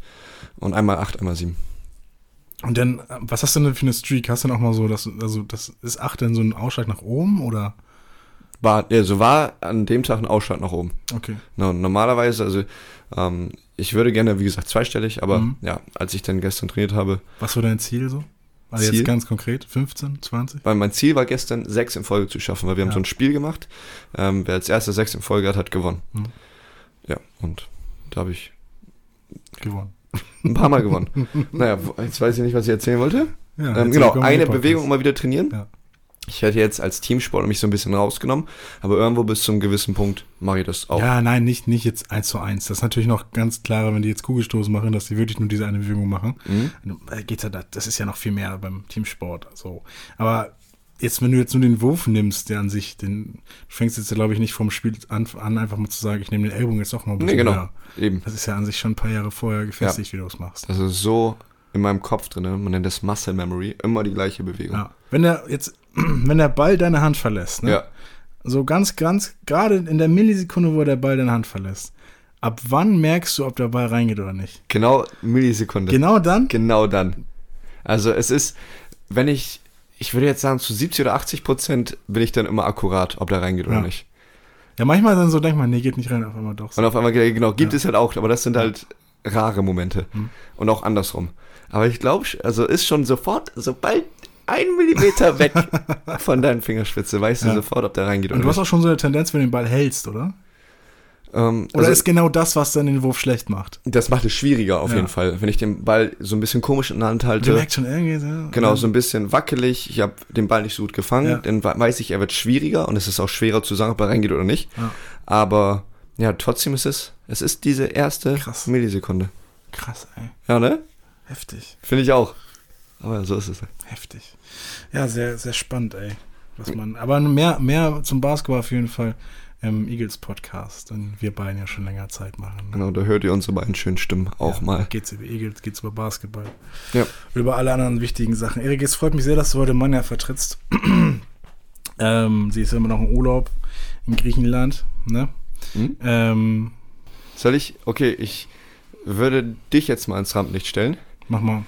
und einmal acht, einmal sieben. Und dann, äh, was hast du denn für eine Streak? Hast du denn auch mal so, dass, also das ist acht denn so ein Ausschlag nach oben oder? War, also war an dem Tag ein Ausschlag nach oben. Okay. No, normalerweise, also ähm, ich würde gerne, wie gesagt, zweistellig, aber Mhm. ja, als ich dann gestern trainiert habe, Was war dein Ziel so? Also Ziel? jetzt ganz konkret, 15, 20? weil mein Ziel war gestern, sechs in Folge zu schaffen, weil wir haben Ja. so ein Spiel gemacht. Ähm, wer als erster sechs in Folge hat, hat gewonnen. Mhm. Ja, und da habe ich Gewonnen. Ein paar Mal gewonnen. naja, jetzt weiß ich nicht, was ich erzählen wollte. Ja, ähm, genau, eine. Bewegung immer wieder trainieren. Ja. Ich hätte jetzt als Teamsportler mich so ein bisschen rausgenommen, aber irgendwo bis zu einem gewissen Punkt mache ich das auch. Ja, nein, nicht, nicht jetzt eins zu eins. Das ist natürlich noch ganz klarer, wenn die jetzt Kugelstoßen machen, dass die wirklich nur diese eine Bewegung machen. Mhm. Da Geht's ja, da- das ist ja noch viel mehr beim Teamsport. So. Aber jetzt, wenn du jetzt nur den Wurf nimmst, der an sich, den, du fängst jetzt, glaube ich, nicht vom Spiel an, an, einfach mal zu sagen, ich nehme den Ellbogen jetzt doch mal ein Nee, bisschen genau. höher. Eben. Das ist ja an sich schon ein paar Jahre vorher gefestigt, wie du es machst. Ist so in meinem Kopf drin. Man nennt das Muscle Memory. Immer die gleiche Bewegung. Ja. Wenn der jetzt, wenn der Ball deine Hand verlässt, ne? Ja. So ganz, ganz, gerade in der Millisekunde, wo der Ball deine Hand verlässt, ab wann merkst du, ob der Ball reingeht oder nicht? Genau Millisekunde. Genau dann? Genau dann. Also es ist, wenn ich, ich würde jetzt sagen, zu 70 oder 80 Prozent bin ich dann immer akkurat, ob der reingeht oder Ja. nicht. Ja, manchmal dann so, denk mal, nee, geht nicht rein, auf einmal doch. So. Und auf einmal, genau, gibt Ja. es halt auch, aber das sind halt rare Momente. Mhm. Und auch andersrum. Aber ich glaube, also ist schon sofort, sobald ein Millimeter weg von deinen Fingerspitze, weißt du Ja. sofort, ob der reingeht Und du hast auch schon so eine Tendenz, wenn du den Ball hältst, oder? Ähm, Oder also- ist genau das, was dann den Wurf schlecht macht? Das macht es schwieriger auf Ja. jeden Fall. Wenn ich den Ball so ein bisschen komisch in der Hand halte, merkst schon irgendwie so. genau, so ein bisschen wackelig, ich habe den Ball nicht so gut gefangen, Ja. dann we- weiß ich, er wird schwieriger und es ist auch schwerer zu sagen, ob er reingeht oder nicht. Ja. Aber ja, trotzdem ist es, es ist diese erste Krass. Millisekunde. Krass, ey. Ja, ne? Heftig. Finde ich auch. Aber so ist es. Heftig. Ja, sehr, sehr spannend, ey. Was man, aber mehr, mehr zum Basketball auf jeden Fall im Eagles Podcast, den wir beiden ja schon länger Zeit machen. ne? Genau, da hört ihr unsere beiden schönen Stimmen auch ja, mal. Geht's über Eagles, geht's über Basketball. Ja. Über alle anderen wichtigen Sachen. Erik, es freut mich sehr, dass du heute Manja vertrittst. ähm, sie ist immer noch im Urlaub in Griechenland, ne? Hm? Ähm, Soll ich? Okay, ich würde dich jetzt mal ins Rampenlicht stellen. mach mal.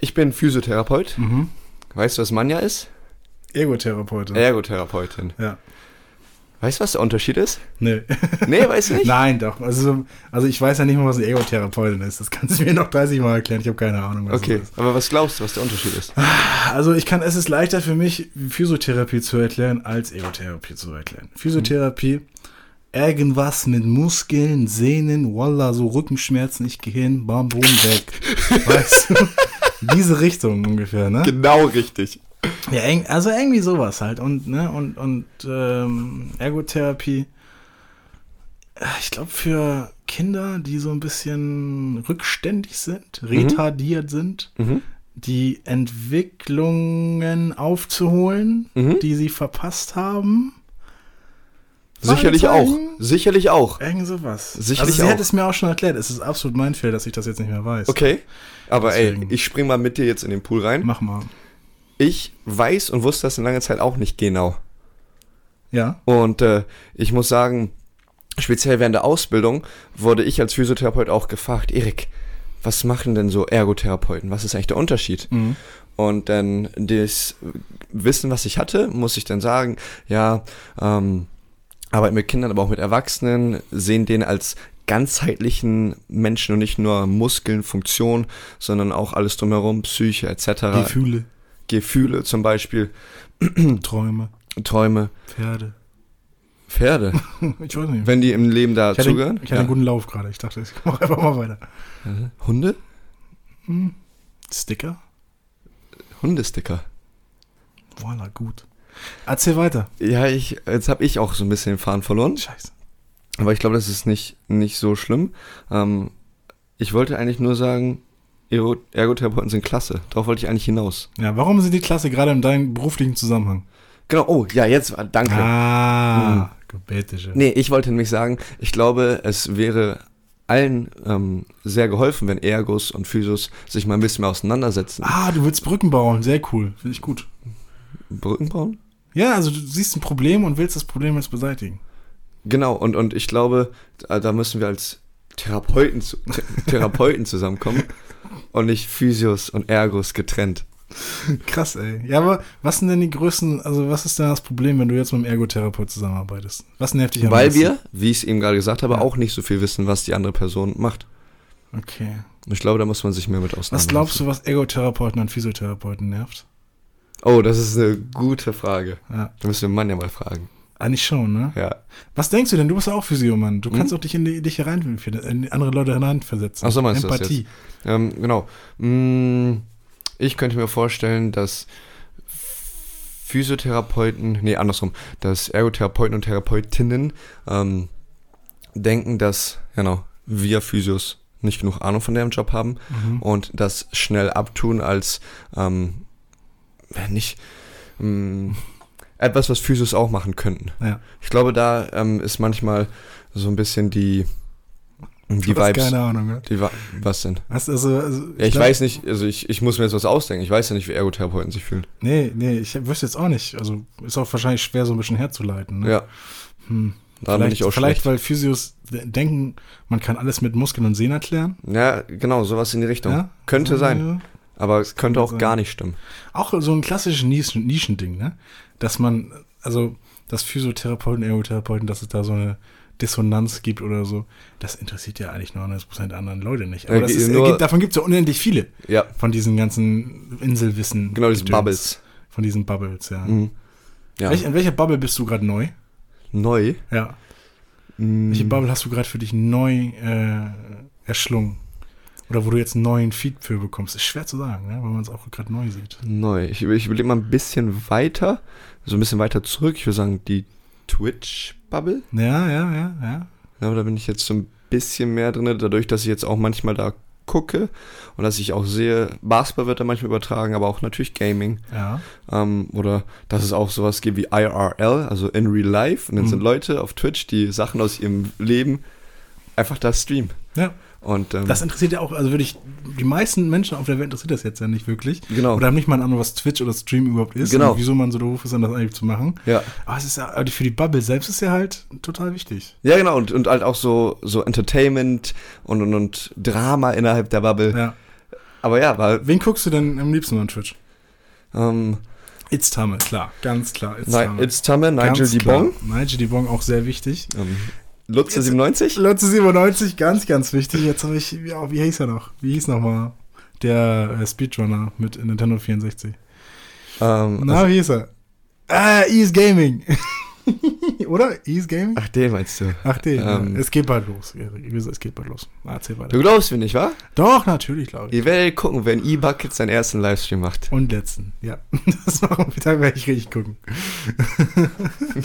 Ich bin Physiotherapeut. Mhm. Weißt du, was Manja ist? Ergotherapeutin. Ergotherapeutin. ja. Weißt du, was der Unterschied ist? Nee. Nee, weißt du nicht? Nein, doch. Also, also ich weiß ja nicht mal, was eine Ergotherapeutin ist. Das kannst du mir noch 30 Mal erklären. Ich habe keine Ahnung, was Okay, das ist. aber was glaubst du, was der Unterschied ist? Also ich kann, es ist leichter für mich, Physiotherapie zu erklären, als Ergotherapie zu erklären. Physiotherapie, irgendwas mit Muskeln, Sehnen, Wallah, so Rückenschmerzen, ich gehe hin, bam, boom, weg. weißt du? Diese Richtung ungefähr, ne? Genau richtig. Ja, also irgendwie sowas halt. Und, ne, und, und ähm, Ergotherapie, ich glaube, für Kinder, die so ein bisschen rückständig sind, retardiert sind, Mhm. die Entwicklungen aufzuholen, Mhm. die sie verpasst haben. Sicherlich auch. Sicherlich auch. Irgend sowas. Sicherlich also sie auch. hat es mir auch schon erklärt. Es ist absolut mein Fehler, dass ich das jetzt nicht mehr weiß. Okay. Aber Deswegen. ey, ich spring mal mit dir jetzt in den Pool rein. Mach mal. Ich weiß und wusste das in langer Zeit auch nicht genau. Ja. Und äh, ich muss sagen, speziell während der Ausbildung wurde ich als Physiotherapeut auch gefragt, Erik, was machen denn so Ergotherapeuten? Was ist eigentlich der Unterschied? Mhm. Und dann das Wissen, was ich hatte, muss ich dann sagen, ja, ähm, arbeiten mit Kindern, aber auch mit Erwachsenen, sehen den als ganzheitlichen Menschen und nicht nur Muskeln, Funktion, sondern auch alles drumherum, Psyche etc. Gefühle, Gefühle zum Beispiel, Träume, Träume, Pferde. Pferde, Ich weiß nicht. wenn die im Leben ich hatte, dazugehören. ich hatte einen guten Lauf gerade. Ich dachte, ich mache einfach mal weiter. Hunde? Hm. Sticker? Hundesticker. Voila, gut. Erzähl weiter. Ja, ich, jetzt habe ich auch so ein bisschen den Faden verloren. Scheiße. Aber ich glaube, das ist nicht, nicht so schlimm. Ähm, ich wollte eigentlich nur sagen, Ergotherapeuten sind klasse. Darauf wollte ich eigentlich hinaus. Ja, warum sind die klasse gerade in deinem beruflichen Zusammenhang? Genau, oh, ja, jetzt, danke. Ah, bitte schön. Nee, ich wollte nämlich sagen, ich glaube, es wäre allen ähm, sehr geholfen, wenn Ergos und Physios sich mal ein bisschen mehr auseinandersetzen. Ah, du willst Brücken bauen. Sehr cool. Finde ich gut. Brücken bauen? Ja, also du siehst ein Problem und willst das Problem jetzt beseitigen. Genau, und, und ich glaube, da, müssen wir als Therapeuten, Therapeuten zusammenkommen und nicht Physios und Ergos getrennt. Krass, ey. Ja, aber was sind denn die größten, also was ist denn das Problem, wenn du jetzt mit einem Ergotherapeut zusammenarbeitest? Was nervt dich am Weil meisten? wir, wie ich es eben gerade gesagt habe, Ja. auch nicht so viel wissen, was die andere Person macht. Okay. Ich glaube, da muss man sich mehr mit auseinandersetzen. Was glaubst du, was Ergotherapeuten und Physiotherapeuten nervt? Oh, das ist eine gute Frage. Ja. Da müssen wir den Mann ja mal fragen. Eigentlich schon, ne? Ja. Was denkst du denn? Du bist ja auch Physiomann. Du Hm? kannst auch dich in die, dich herein, in andere Leute hineinversetzen. Ach so, meinst du das Empathie. Ähm, genau. Mm, Ich könnte mir vorstellen, dass Physiotherapeuten, nee, andersrum, dass Ergotherapeuten und Therapeutinnen ähm, denken, dass, genau, wir Physios nicht genug Ahnung von deren Job haben Mhm. und das schnell abtun als ähm, nicht ähm, etwas, was Physios auch machen könnten. Ja. Ich glaube, da ähm, ist manchmal so ein bisschen die, die Vibes. keine Ahnung, ne? Die, Wa- was denn? Hast also, also Ja, ich glaub- weiß nicht, also ich, ich muss mir jetzt was ausdenken. Ich weiß ja nicht, wie Ergotherapeuten sich fühlen. Nee, nee, ich wüsste jetzt auch nicht. Also ist auch wahrscheinlich schwer, so ein bisschen herzuleiten. Ne? Ja, Hm. da bin Vielleicht, ich auch vielleicht schlecht. weil Physios de- denken, man kann alles mit Muskeln und Sehnen erklären. Ja, genau, sowas in die Richtung. Ja? Könnte So, sein, ja. aber es könnte auch sein. gar nicht stimmen. Auch so ein klassisches Nischen, Nischending, ne? Dass man, also, dass Physiotherapeuten, Ergotherapeuten, dass es da so eine Dissonanz gibt oder so, das interessiert ja eigentlich 99% der anderen Leute nicht. Aber ge- ist, nur- davon gibt es ja unendlich viele, Ja, von diesen ganzen Inselwissen. genau, diese Gedöns. Bubbles. Von diesen Bubbles, ja. Mhm. Ja. Welch, in welcher Bubble bist du gerade neu? Neu? Ja. Welche Bubble hast du gerade für dich neu äh, erschlungen? Oder wo du jetzt einen neuen Feed für bekommst? Ist schwer zu sagen, ne? weil man es auch gerade neu sieht. Neu. Ich, ich überlege mal ein bisschen weiter, so ein bisschen weiter zurück. Ich würde sagen, die Twitch-Bubble. Ja, ja, ja, ja. Ja, da bin ich jetzt so ein bisschen mehr drin, dadurch, dass ich jetzt auch manchmal da gucke und dass ich auch sehe, Basketball wird da manchmal übertragen, aber auch natürlich Gaming. Ja. Ähm, oder dass es auch sowas gibt wie IRL, also in real life. Und dann Mhm. sind Leute auf Twitch, die Sachen aus ihrem Leben einfach da streamen. Ja. Und ähm, Das interessiert ja auch, also würde ich, die meisten Menschen auf der Welt interessiert das jetzt ja nicht wirklich. Genau. Oder haben nicht mal eine Ahnung, was Twitch oder Stream überhaupt ist. Genau. Und wieso man so doof ist, dann das eigentlich zu machen. ja. Aber es ist ja, aber für die Bubble selbst ist ja halt total wichtig. Ja, genau, und, und halt auch so, so Entertainment und, und, und Drama innerhalb der Bubble. Ja. Aber ja, war, Wen guckst du denn am liebsten an Twitch? ähm, It's Tamme, klar, ganz klar. It's Tamme. It's Tamme, Nigel Dibong. Nigel Dibong auch sehr wichtig. ähm, Lutze 97. Lotze 97, ganz, ganz wichtig. Jetzt habe ich, ja, wie hieß er noch? Wie hieß nochmal der äh, Speedrunner mit Nintendo 64? Ähm, Na, also, wie hieß er? Ah, Ease Gaming. Oder? Ease Gaming? ach, den meinst du. Ach, den. ähm, ja. Es geht bald los. Es geht bald los. Erzähl weiter. Du glaubst mir nicht, wa? Doch, natürlich, glaube ich. Ihr werdet gucken, wenn E-Bucket seinen ersten Livestream macht. Und letzten, ja. Das machen wir, da werde ich richtig gucken.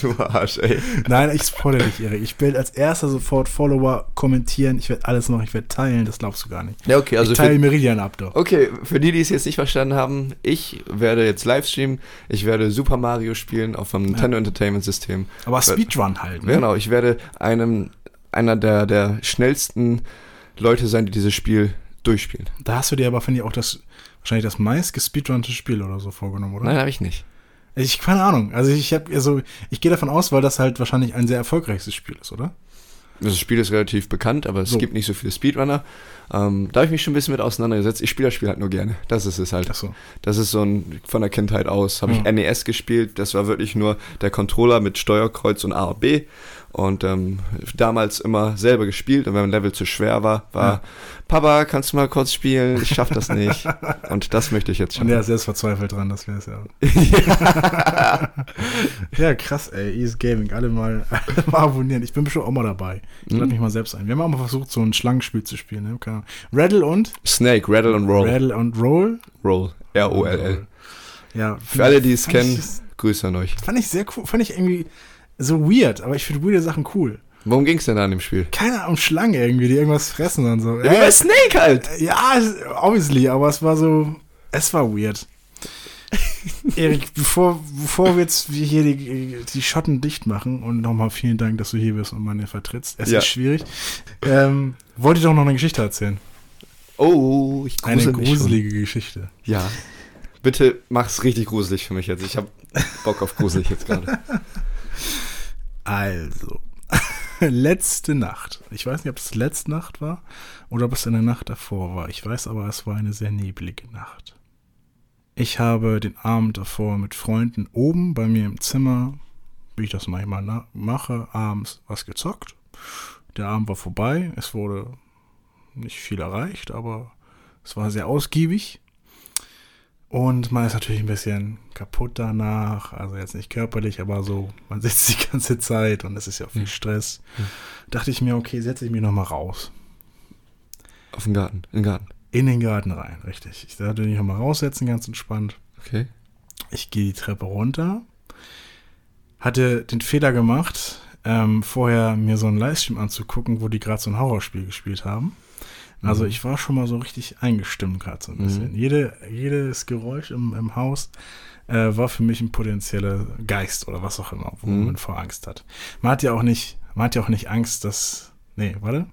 Du Arsch, ey. Nein, ich spoilere dich, Erik. Ich werde als erster sofort Follower kommentieren. Ich werde alles machen. Ich werde teilen. Das glaubst du gar nicht. Ja, okay, also ich teile für, Meridian ab, doch. okay, für die, die es jetzt nicht verstanden haben, ich werde jetzt Livestreamen, ich werde Super Mario spielen auf dem Nintendo Entertainment System. Aber Speedrun halt, ne? Genau, ich werde einem, einer der, der schnellsten Leute sein, die dieses Spiel durchspielen. Da hast du dir aber, finde ich, auch das, wahrscheinlich das meist gespeedrunte Spiel oder so vorgenommen, oder? Nein, habe ich nicht. Ich, keine Ahnung. Also ich habe, also ich gehe davon aus, weil das halt wahrscheinlich ein sehr erfolgreiches Spiel ist, oder? Das Spiel ist relativ bekannt, aber es So. gibt nicht so viele Speedrunner. Ähm, da habe ich mich schon ein bisschen mit auseinandergesetzt. Ich spiele das Spiel halt nur gerne. Das ist es halt. So. Das ist so ein von der Kindheit aus. Habe ich Ja. NES gespielt. Das war wirklich nur der Controller mit Steuerkreuz und A und B. Und ähm, damals immer selber gespielt. Und wenn ein Level zu schwer war, war Ja. Papa, kannst du mal kurz spielen? Ich schaff das nicht. und das möchte ich jetzt Und schon. er ist selbst verzweifelt dran, das wäre es ja. ja, krass, ey. Ease Gaming. Alle mal, alle mal abonnieren. Ich bin bestimmt auch mal dabei. Ich lade Mhm. mich mal selbst ein. Wir haben auch mal versucht, so ein Schlangenspiel zu spielen. Ne? Keine Ahnung. Rattle und? Snake, Rattle und Roll. Rattle und Roll? Roll. R-O-L-L. Ja. Für alle, die es kennen, Grüße an euch. Fand ich sehr cool. Fand ich irgendwie so weird. Aber ich finde weirde Sachen cool. Worum ging es denn da in dem Spiel? Keine Ahnung, Schlangen irgendwie, die irgendwas fressen und so. Ja, bei Snake halt! Ja, es- obviously, aber es war so, es war weird. Erik, bevor, bevor wir jetzt hier die, die Schotten dicht machen und nochmal vielen Dank, dass du hier bist und meine vertrittst. Es Ja. ist schwierig. Ähm, wollte ich doch noch eine Geschichte erzählen. Oh, ich Eine grusel schon. gruselige Geschichte. Ja. Bitte mach's richtig gruselig für mich jetzt. Ich habe Bock auf gruselig jetzt gerade. Also, letzte Nacht. Ich weiß nicht, ob es letzte Nacht war oder ob es in der Nacht davor war. Ich weiß aber, es war eine sehr neblige Nacht. Ich habe den Abend davor mit Freunden oben bei mir im Zimmer, wie ich das manchmal mache, abends was gezockt. Der Abend war vorbei. Es wurde nicht viel erreicht, aber es war sehr ausgiebig. Und man ist natürlich ein bisschen kaputt danach. Also jetzt nicht körperlich, aber so, man sitzt die ganze Zeit und es ist ja auch viel Stress. Dachte ich mir, okay, setze ich mich nochmal raus. Auf den Garten, in den Garten. In den Garten rein, richtig. Ich dachte, mich nochmal raussetzen, ganz entspannt. Okay. Ich gehe die Treppe runter. Hatte den Fehler gemacht, ähm, vorher mir so einen Livestream anzugucken, wo die gerade so ein Horrorspiel gespielt haben. Also Mhm. ich war schon mal so richtig eingestimmt gerade so ein Mhm. bisschen. Jede, jedes Geräusch im, im Haus äh, war für mich ein potenzieller Geist oder was auch immer, wo Mhm. man vor Angst hat. Man hat ja auch nicht, man hat ja auch nicht Angst, dass. Nee, warte.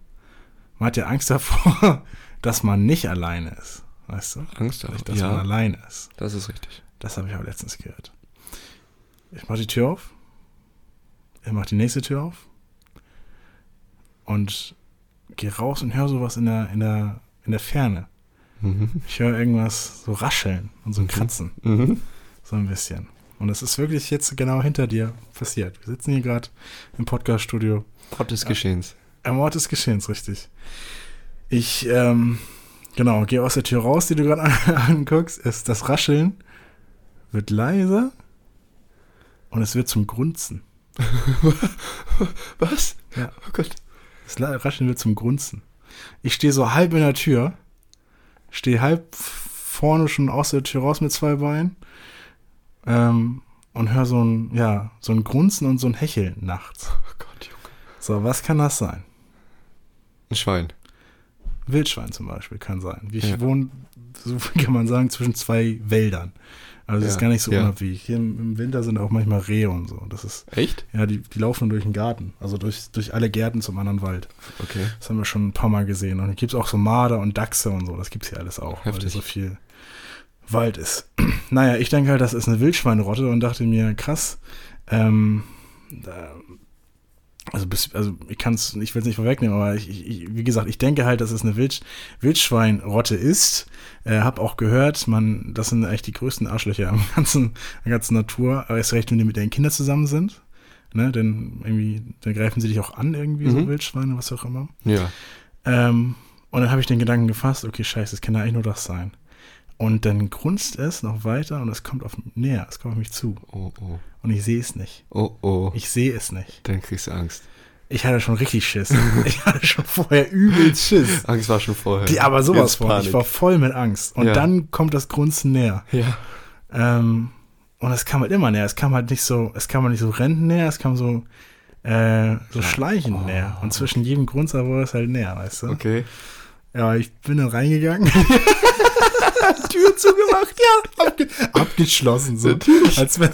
Man hat ja Angst davor, dass man nicht alleine ist. Weißt du? Angst Nicht, auf. dass man Ja, alleine ist. das ist richtig. Das habe ich aber letztens gehört. Ich mache die Tür auf. Ich mache die nächste Tür auf. Und gehe raus und höre sowas in der, in der, in der Ferne. Mhm. Ich höre irgendwas so rascheln und so ein Kratzen. Mhm. So ein bisschen. Und es ist wirklich jetzt genau hinter dir passiert. Wir sitzen hier gerade im Podcast-Studio. Ort des Geschehens. Am Ort des Geschehens, richtig. Ich, ähm, genau, gehe aus der Tür raus, die du gerade an, anguckst. Ist das Rascheln wird leiser und es wird zum Grunzen. Was? Ja. Oh Gott. Es rascheln wir zum Grunzen. Ich stehe so halb in der Tür, stehe halb vorne schon aus der Tür raus mit zwei Beinen ähm, und höre so ein, ja, so ein Grunzen und so ein Hecheln nachts. Oh Gott, Junge. So, was kann das sein? Ein Schwein. Wildschwein zum Beispiel kann sein. Ich Ja. wohne, so kann man sagen, zwischen zwei Wäldern. Also ist Ja, gar nicht so ja. unabhängig. Hier im, im Winter sind auch manchmal Rehe und so. Das ist, Echt? ja, die, die laufen durch den Garten. Also durch, durch alle Gärten zum anderen Wald. Okay. Das haben wir schon ein paar Mal gesehen. Und hier gibt es auch so Marder und Dachse und so. Das gibt es hier alles auch, weil Heftig. hier so viel Wald ist. naja, ich denke halt, das ist eine Wildschweinrotte und dachte mir, krass, ähm, da, also, bis, also ich kann es, ich will es nicht vorwegnehmen, aber ich, ich, wie gesagt, ich denke halt, dass es eine Wild, Wildschweinrotte ist. Äh, hab auch gehört, man, das sind eigentlich die größten Arschlöcher am ganzen, der ganzen Natur, aber erst recht, wenn die mit ihren Kindern zusammen sind. Ne, denn irgendwie, dann greifen sie dich auch an, irgendwie, so Mhm. Wildschweine, was auch immer. Ja. Ähm, und dann habe ich den Gedanken gefasst, okay, scheiße, es kann ja eigentlich nur das sein. Und dann grunzt es noch weiter und es kommt auf näher, es kommt auf mich zu. Oh, oh. Und ich sehe es nicht. Oh, oh. Ich sehe es nicht. Dann kriegst du Angst. Ich hatte schon richtig Schiss. ich hatte schon vorher übelst Schiss. Angst war schon vorher. Die, aber sowas Jetzt von. Panik. Ich war voll mit Angst. Und Ja. dann kommt das Grunzen näher. Ja. Ähm, und es kam halt immer näher. Es kam halt nicht so, es kam halt nicht so rennend näher, es kam so, äh, so schleichend Oh. näher. Und zwischen jedem Grunzer wurde es halt näher, weißt du? Okay. Ja, ich bin dann reingegangen. Tür zugemacht, ja. Abge abgeschlossen, so. Natürlich. Als wenn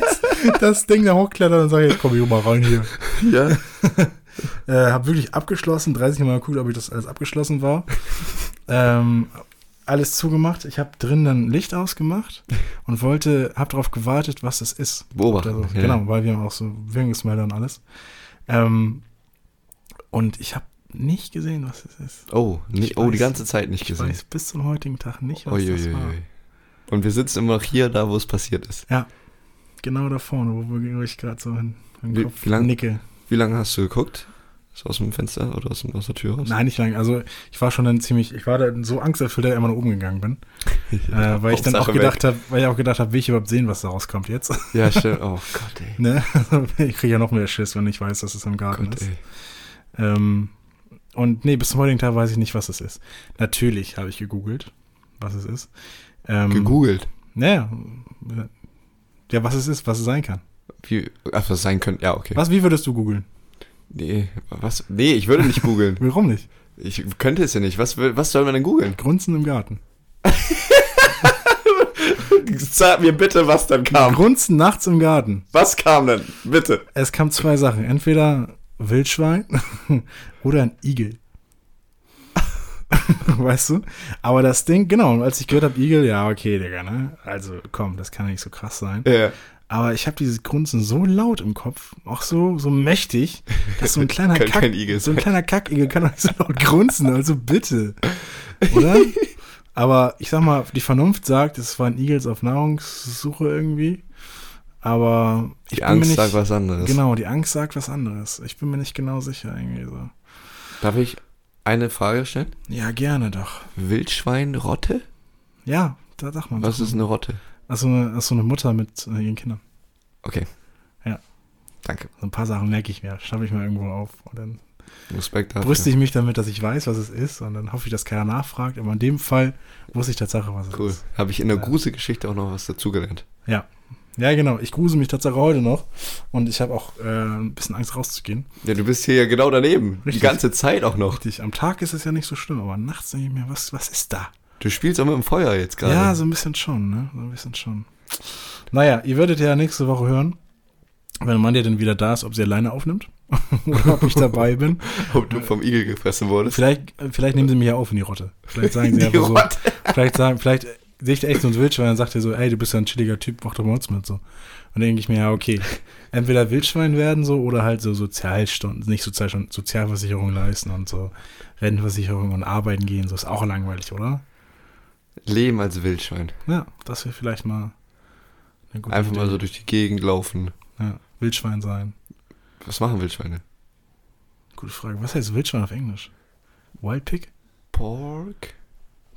das, das Ding da hochklettert und sagt, jetzt komm ich mal rein hier. Ja. Äh, hab wirklich abgeschlossen, 30 Mal geguckt, ob ich das alles abgeschlossen war. ähm, alles zugemacht. Ich habe drin dann Licht ausgemacht und wollte, hab darauf gewartet, was es ist. Beobachten. Also, ja. Genau, weil wir haben auch so Wirkungsmelder und alles. Ähm, und ich habe nicht gesehen, was es ist. Oh, nee, Ich oh, die weiß- ganze Zeit nicht Ich gesehen. weiß bis zum heutigen Tag nicht, was das war. Uiuiui. Und wir sitzen immer noch hier, da wo es passiert ist. Genau da vorne, wo, ich gerade so in, in Wie- Kopf wie lang- nicke. Wie lange hast du geguckt? So aus dem Fenster oder aus, aus der Tür raus? Nein, nicht lange. Also ich war schon dann ziemlich, ich war da so angsterfüllt, dass ich immer nach oben gegangen bin. äh, weil ich dann auch gedacht habe, weil ich auch gedacht habe, will ich überhaupt sehen, was da rauskommt jetzt. Ja, stimmt. Oh Gott, ey. ne? Ich kriege ja noch mehr Schiss, wenn ich weiß, dass es im Garten Gott, ist. Ähm, und nee, bis zum heutigen Tag weiß ich nicht, was es ist. Natürlich habe ich gegoogelt, was es ist. Ähm, Gegoogelt. Naja. Ja, was es ist, was es sein kann. Wie, ach, was sein könnte. Ja, okay. Was, wie würdest du googeln? Nee, was? Nee, ich würde nicht googeln. Warum nicht? Ich könnte es ja nicht. Was, was soll man denn googeln? Grunzen im Garten. Sag mir bitte, was dann kam. Grunzen nachts im Garten. Was kam denn? Bitte. Es kam zwei Sachen. Entweder Wildschwein oder ein Igel. weißt du? Aber das Ding, genau, als ich gehört habe, Igel, ja, okay, Digga, ne? Also, komm, das kann nicht so krass sein. Ja. Aber ich habe dieses Grunzen so laut im Kopf, auch so, so mächtig, dass so ein kleiner Kann Kack, so ein kleiner Kackigel kann doch nicht so laut grunzen, also bitte. Oder? Aber ich sag mal, die Vernunft sagt, es waren Igels auf Nahrungssuche irgendwie. Aber ich Die Angst nicht, sagt was anderes. Genau, die Angst sagt was anderes. Ich bin mir nicht genau sicher irgendwie so. Darf ich eine Frage stellen? Ja, gerne doch. Wildschwein, Rotte? Ja, da sagt man. Was ist eine Rotte? Achso, eine, ach so eine Mutter mit äh, ihren Kindern. Okay. Ja. Danke. So ein paar Sachen merke ich mir, schreibe ich mal irgendwo auf. Und dann Respekt dafür. brüste ich mich damit, dass ich weiß, was es ist. Und dann hoffe ich, dass keiner nachfragt. Aber in dem Fall wusste ich Tatsache, was es Cool. ist. Habe ich in der Ja. Gruselgeschichte auch noch was dazugelernt. Ja. Ja, genau. Ich grusel mich Tatsache heute noch. Und ich habe auch äh, ein bisschen Angst rauszugehen. Ja, du bist hier ja genau daneben. Richtig. Die ganze Zeit auch noch. Richtig. Am Tag ist es ja nicht so schlimm, aber nachts denke ich mir, was, was ist da? Du spielst auch mit dem Feuer jetzt gerade. Ja, so ein bisschen schon, ne? So ein bisschen schon. Naja, ihr werdet ja nächste Woche hören, wenn Mandy dann wieder da ist, ob sie alleine aufnimmt oder ob ich dabei bin. Ob du vom Igel gefressen wurdest. Vielleicht, vielleicht nehmen sie mich ja auf in die Rotte. Vielleicht sagen sie einfach so, vielleicht sagen, vielleicht sehe ich da echt so ein Wildschwein und sagt er so, ey, du bist ja ein chilliger Typ, mach doch bei uns mit so. Und dann denke ich mir, ja, okay, entweder Wildschwein werden so oder halt so Sozialstunden, nicht Sozial, Sozialversicherung leisten und so Rentenversicherung und arbeiten gehen, so ist auch langweilig, oder? Leben als Wildschwein. Ja, das wäre vielleicht mal eine gute Einfach Idee. mal so durch die Gegend laufen. Ja, Wildschwein sein. Was machen Wildschweine? Gute Frage. Was heißt Wildschwein auf Englisch? Wild Pig? Pork?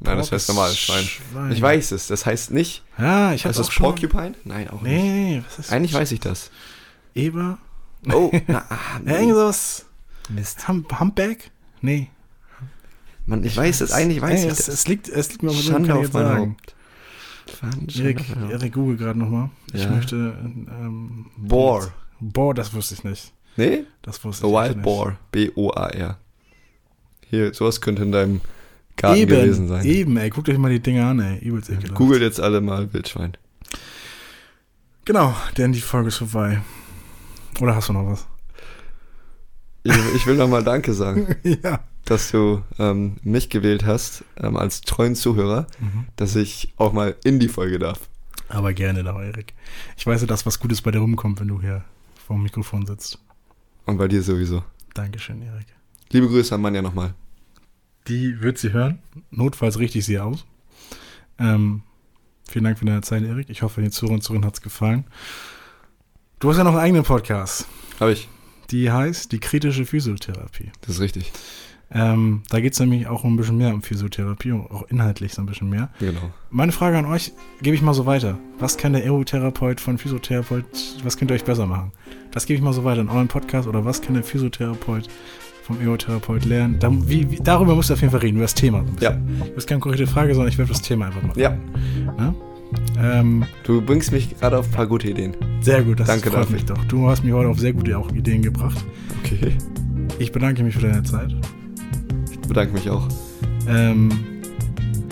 Nein, das heißt ist normales Schwein. Schwein. Ich weiß es. Das heißt nicht. Ja, ich habe das schon. Porcupine? Nein, auch nicht. Nee, was ist Eigentlich weiß ich das. Eber? Oh, na, ah, Ja, irgendwas. Mist. Hum Humpback? Nee. Mann, ich weiß es, eigentlich weiß Ey, ich es, das. es, liegt, es liegt mir Schande ich auf jetzt mein sagen. Haupt. Erik. Erik, google gerade nochmal. Ich Ja. möchte. Ähm, Boar. Boar, das wusste ich nicht. Nee? Das wusste A ich Wild nicht. Boar. B-O-A-R. Hier, sowas könnte in deinem Garten Eben, gewesen sein. eben, ey. Guckt euch mal die Dinger an, ey. Übelst ekelhaft. Googelt jetzt alle mal Wildschwein. Genau, denn die Folge ist vorbei. Oder hast du noch was? Ich, ich will nochmal Danke sagen, ja. dass du ähm, mich gewählt hast ähm, als treuen Zuhörer, Mhm. dass ich auch mal in die Folge darf. Aber gerne doch, Erik. Ich weiß ja, dass was Gutes bei dir rumkommt, wenn du hier vor dem Mikrofon sitzt. Und bei dir sowieso. Dankeschön, Erik. Liebe Grüße an Manja nochmal. Die wird sie hören. Notfalls richte ich sie aus. Ähm, vielen Dank für deine Zeit, Erik. Ich hoffe, den Zuhörern und Zuhörern hat es gefallen. Du hast ja noch einen eigenen Podcast. Habe ich. Die heißt die kritische Physiotherapie. Das ist richtig. Ähm, da geht es nämlich auch ein bisschen mehr um Physiotherapie, auch inhaltlich so ein bisschen mehr. Genau. Meine Frage an euch gebe ich mal so weiter. Was kann der Aerotherapeut von Physiotherapeut, was könnt ihr euch besser machen? Das gebe ich mal so weiter in euren Podcast oder was kann der Physiotherapeut vom Aerotherapeut lernen? Da, wie, wie, darüber musst du auf jeden Fall reden, über das Thema. So bisschen. Das ist keine konkrete Frage, sondern ich werde das Thema einfach machen. Ja? Ähm, du bringst mich gerade auf ein paar gute Ideen. sehr gut, das Danke freut dafür. mich doch. Du hast mir heute auf sehr gute auch Ideen gebracht. Okay. Ich bedanke mich für deine Zeit. Ich bedanke mich auch. Ähm,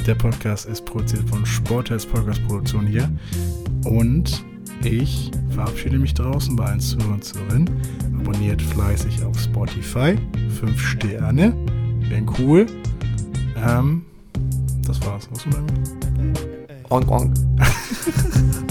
der Podcast ist produziert von Sportherz Podcast Produktion hier. Und ich verabschiede mich draußen bei allen Zuhörern und Zuhörerinnen. Abonniert fleißig auf Spotify. Fünf Sterne. Wären cool. Ähm, das war's. Was du sagen? Onk, onk.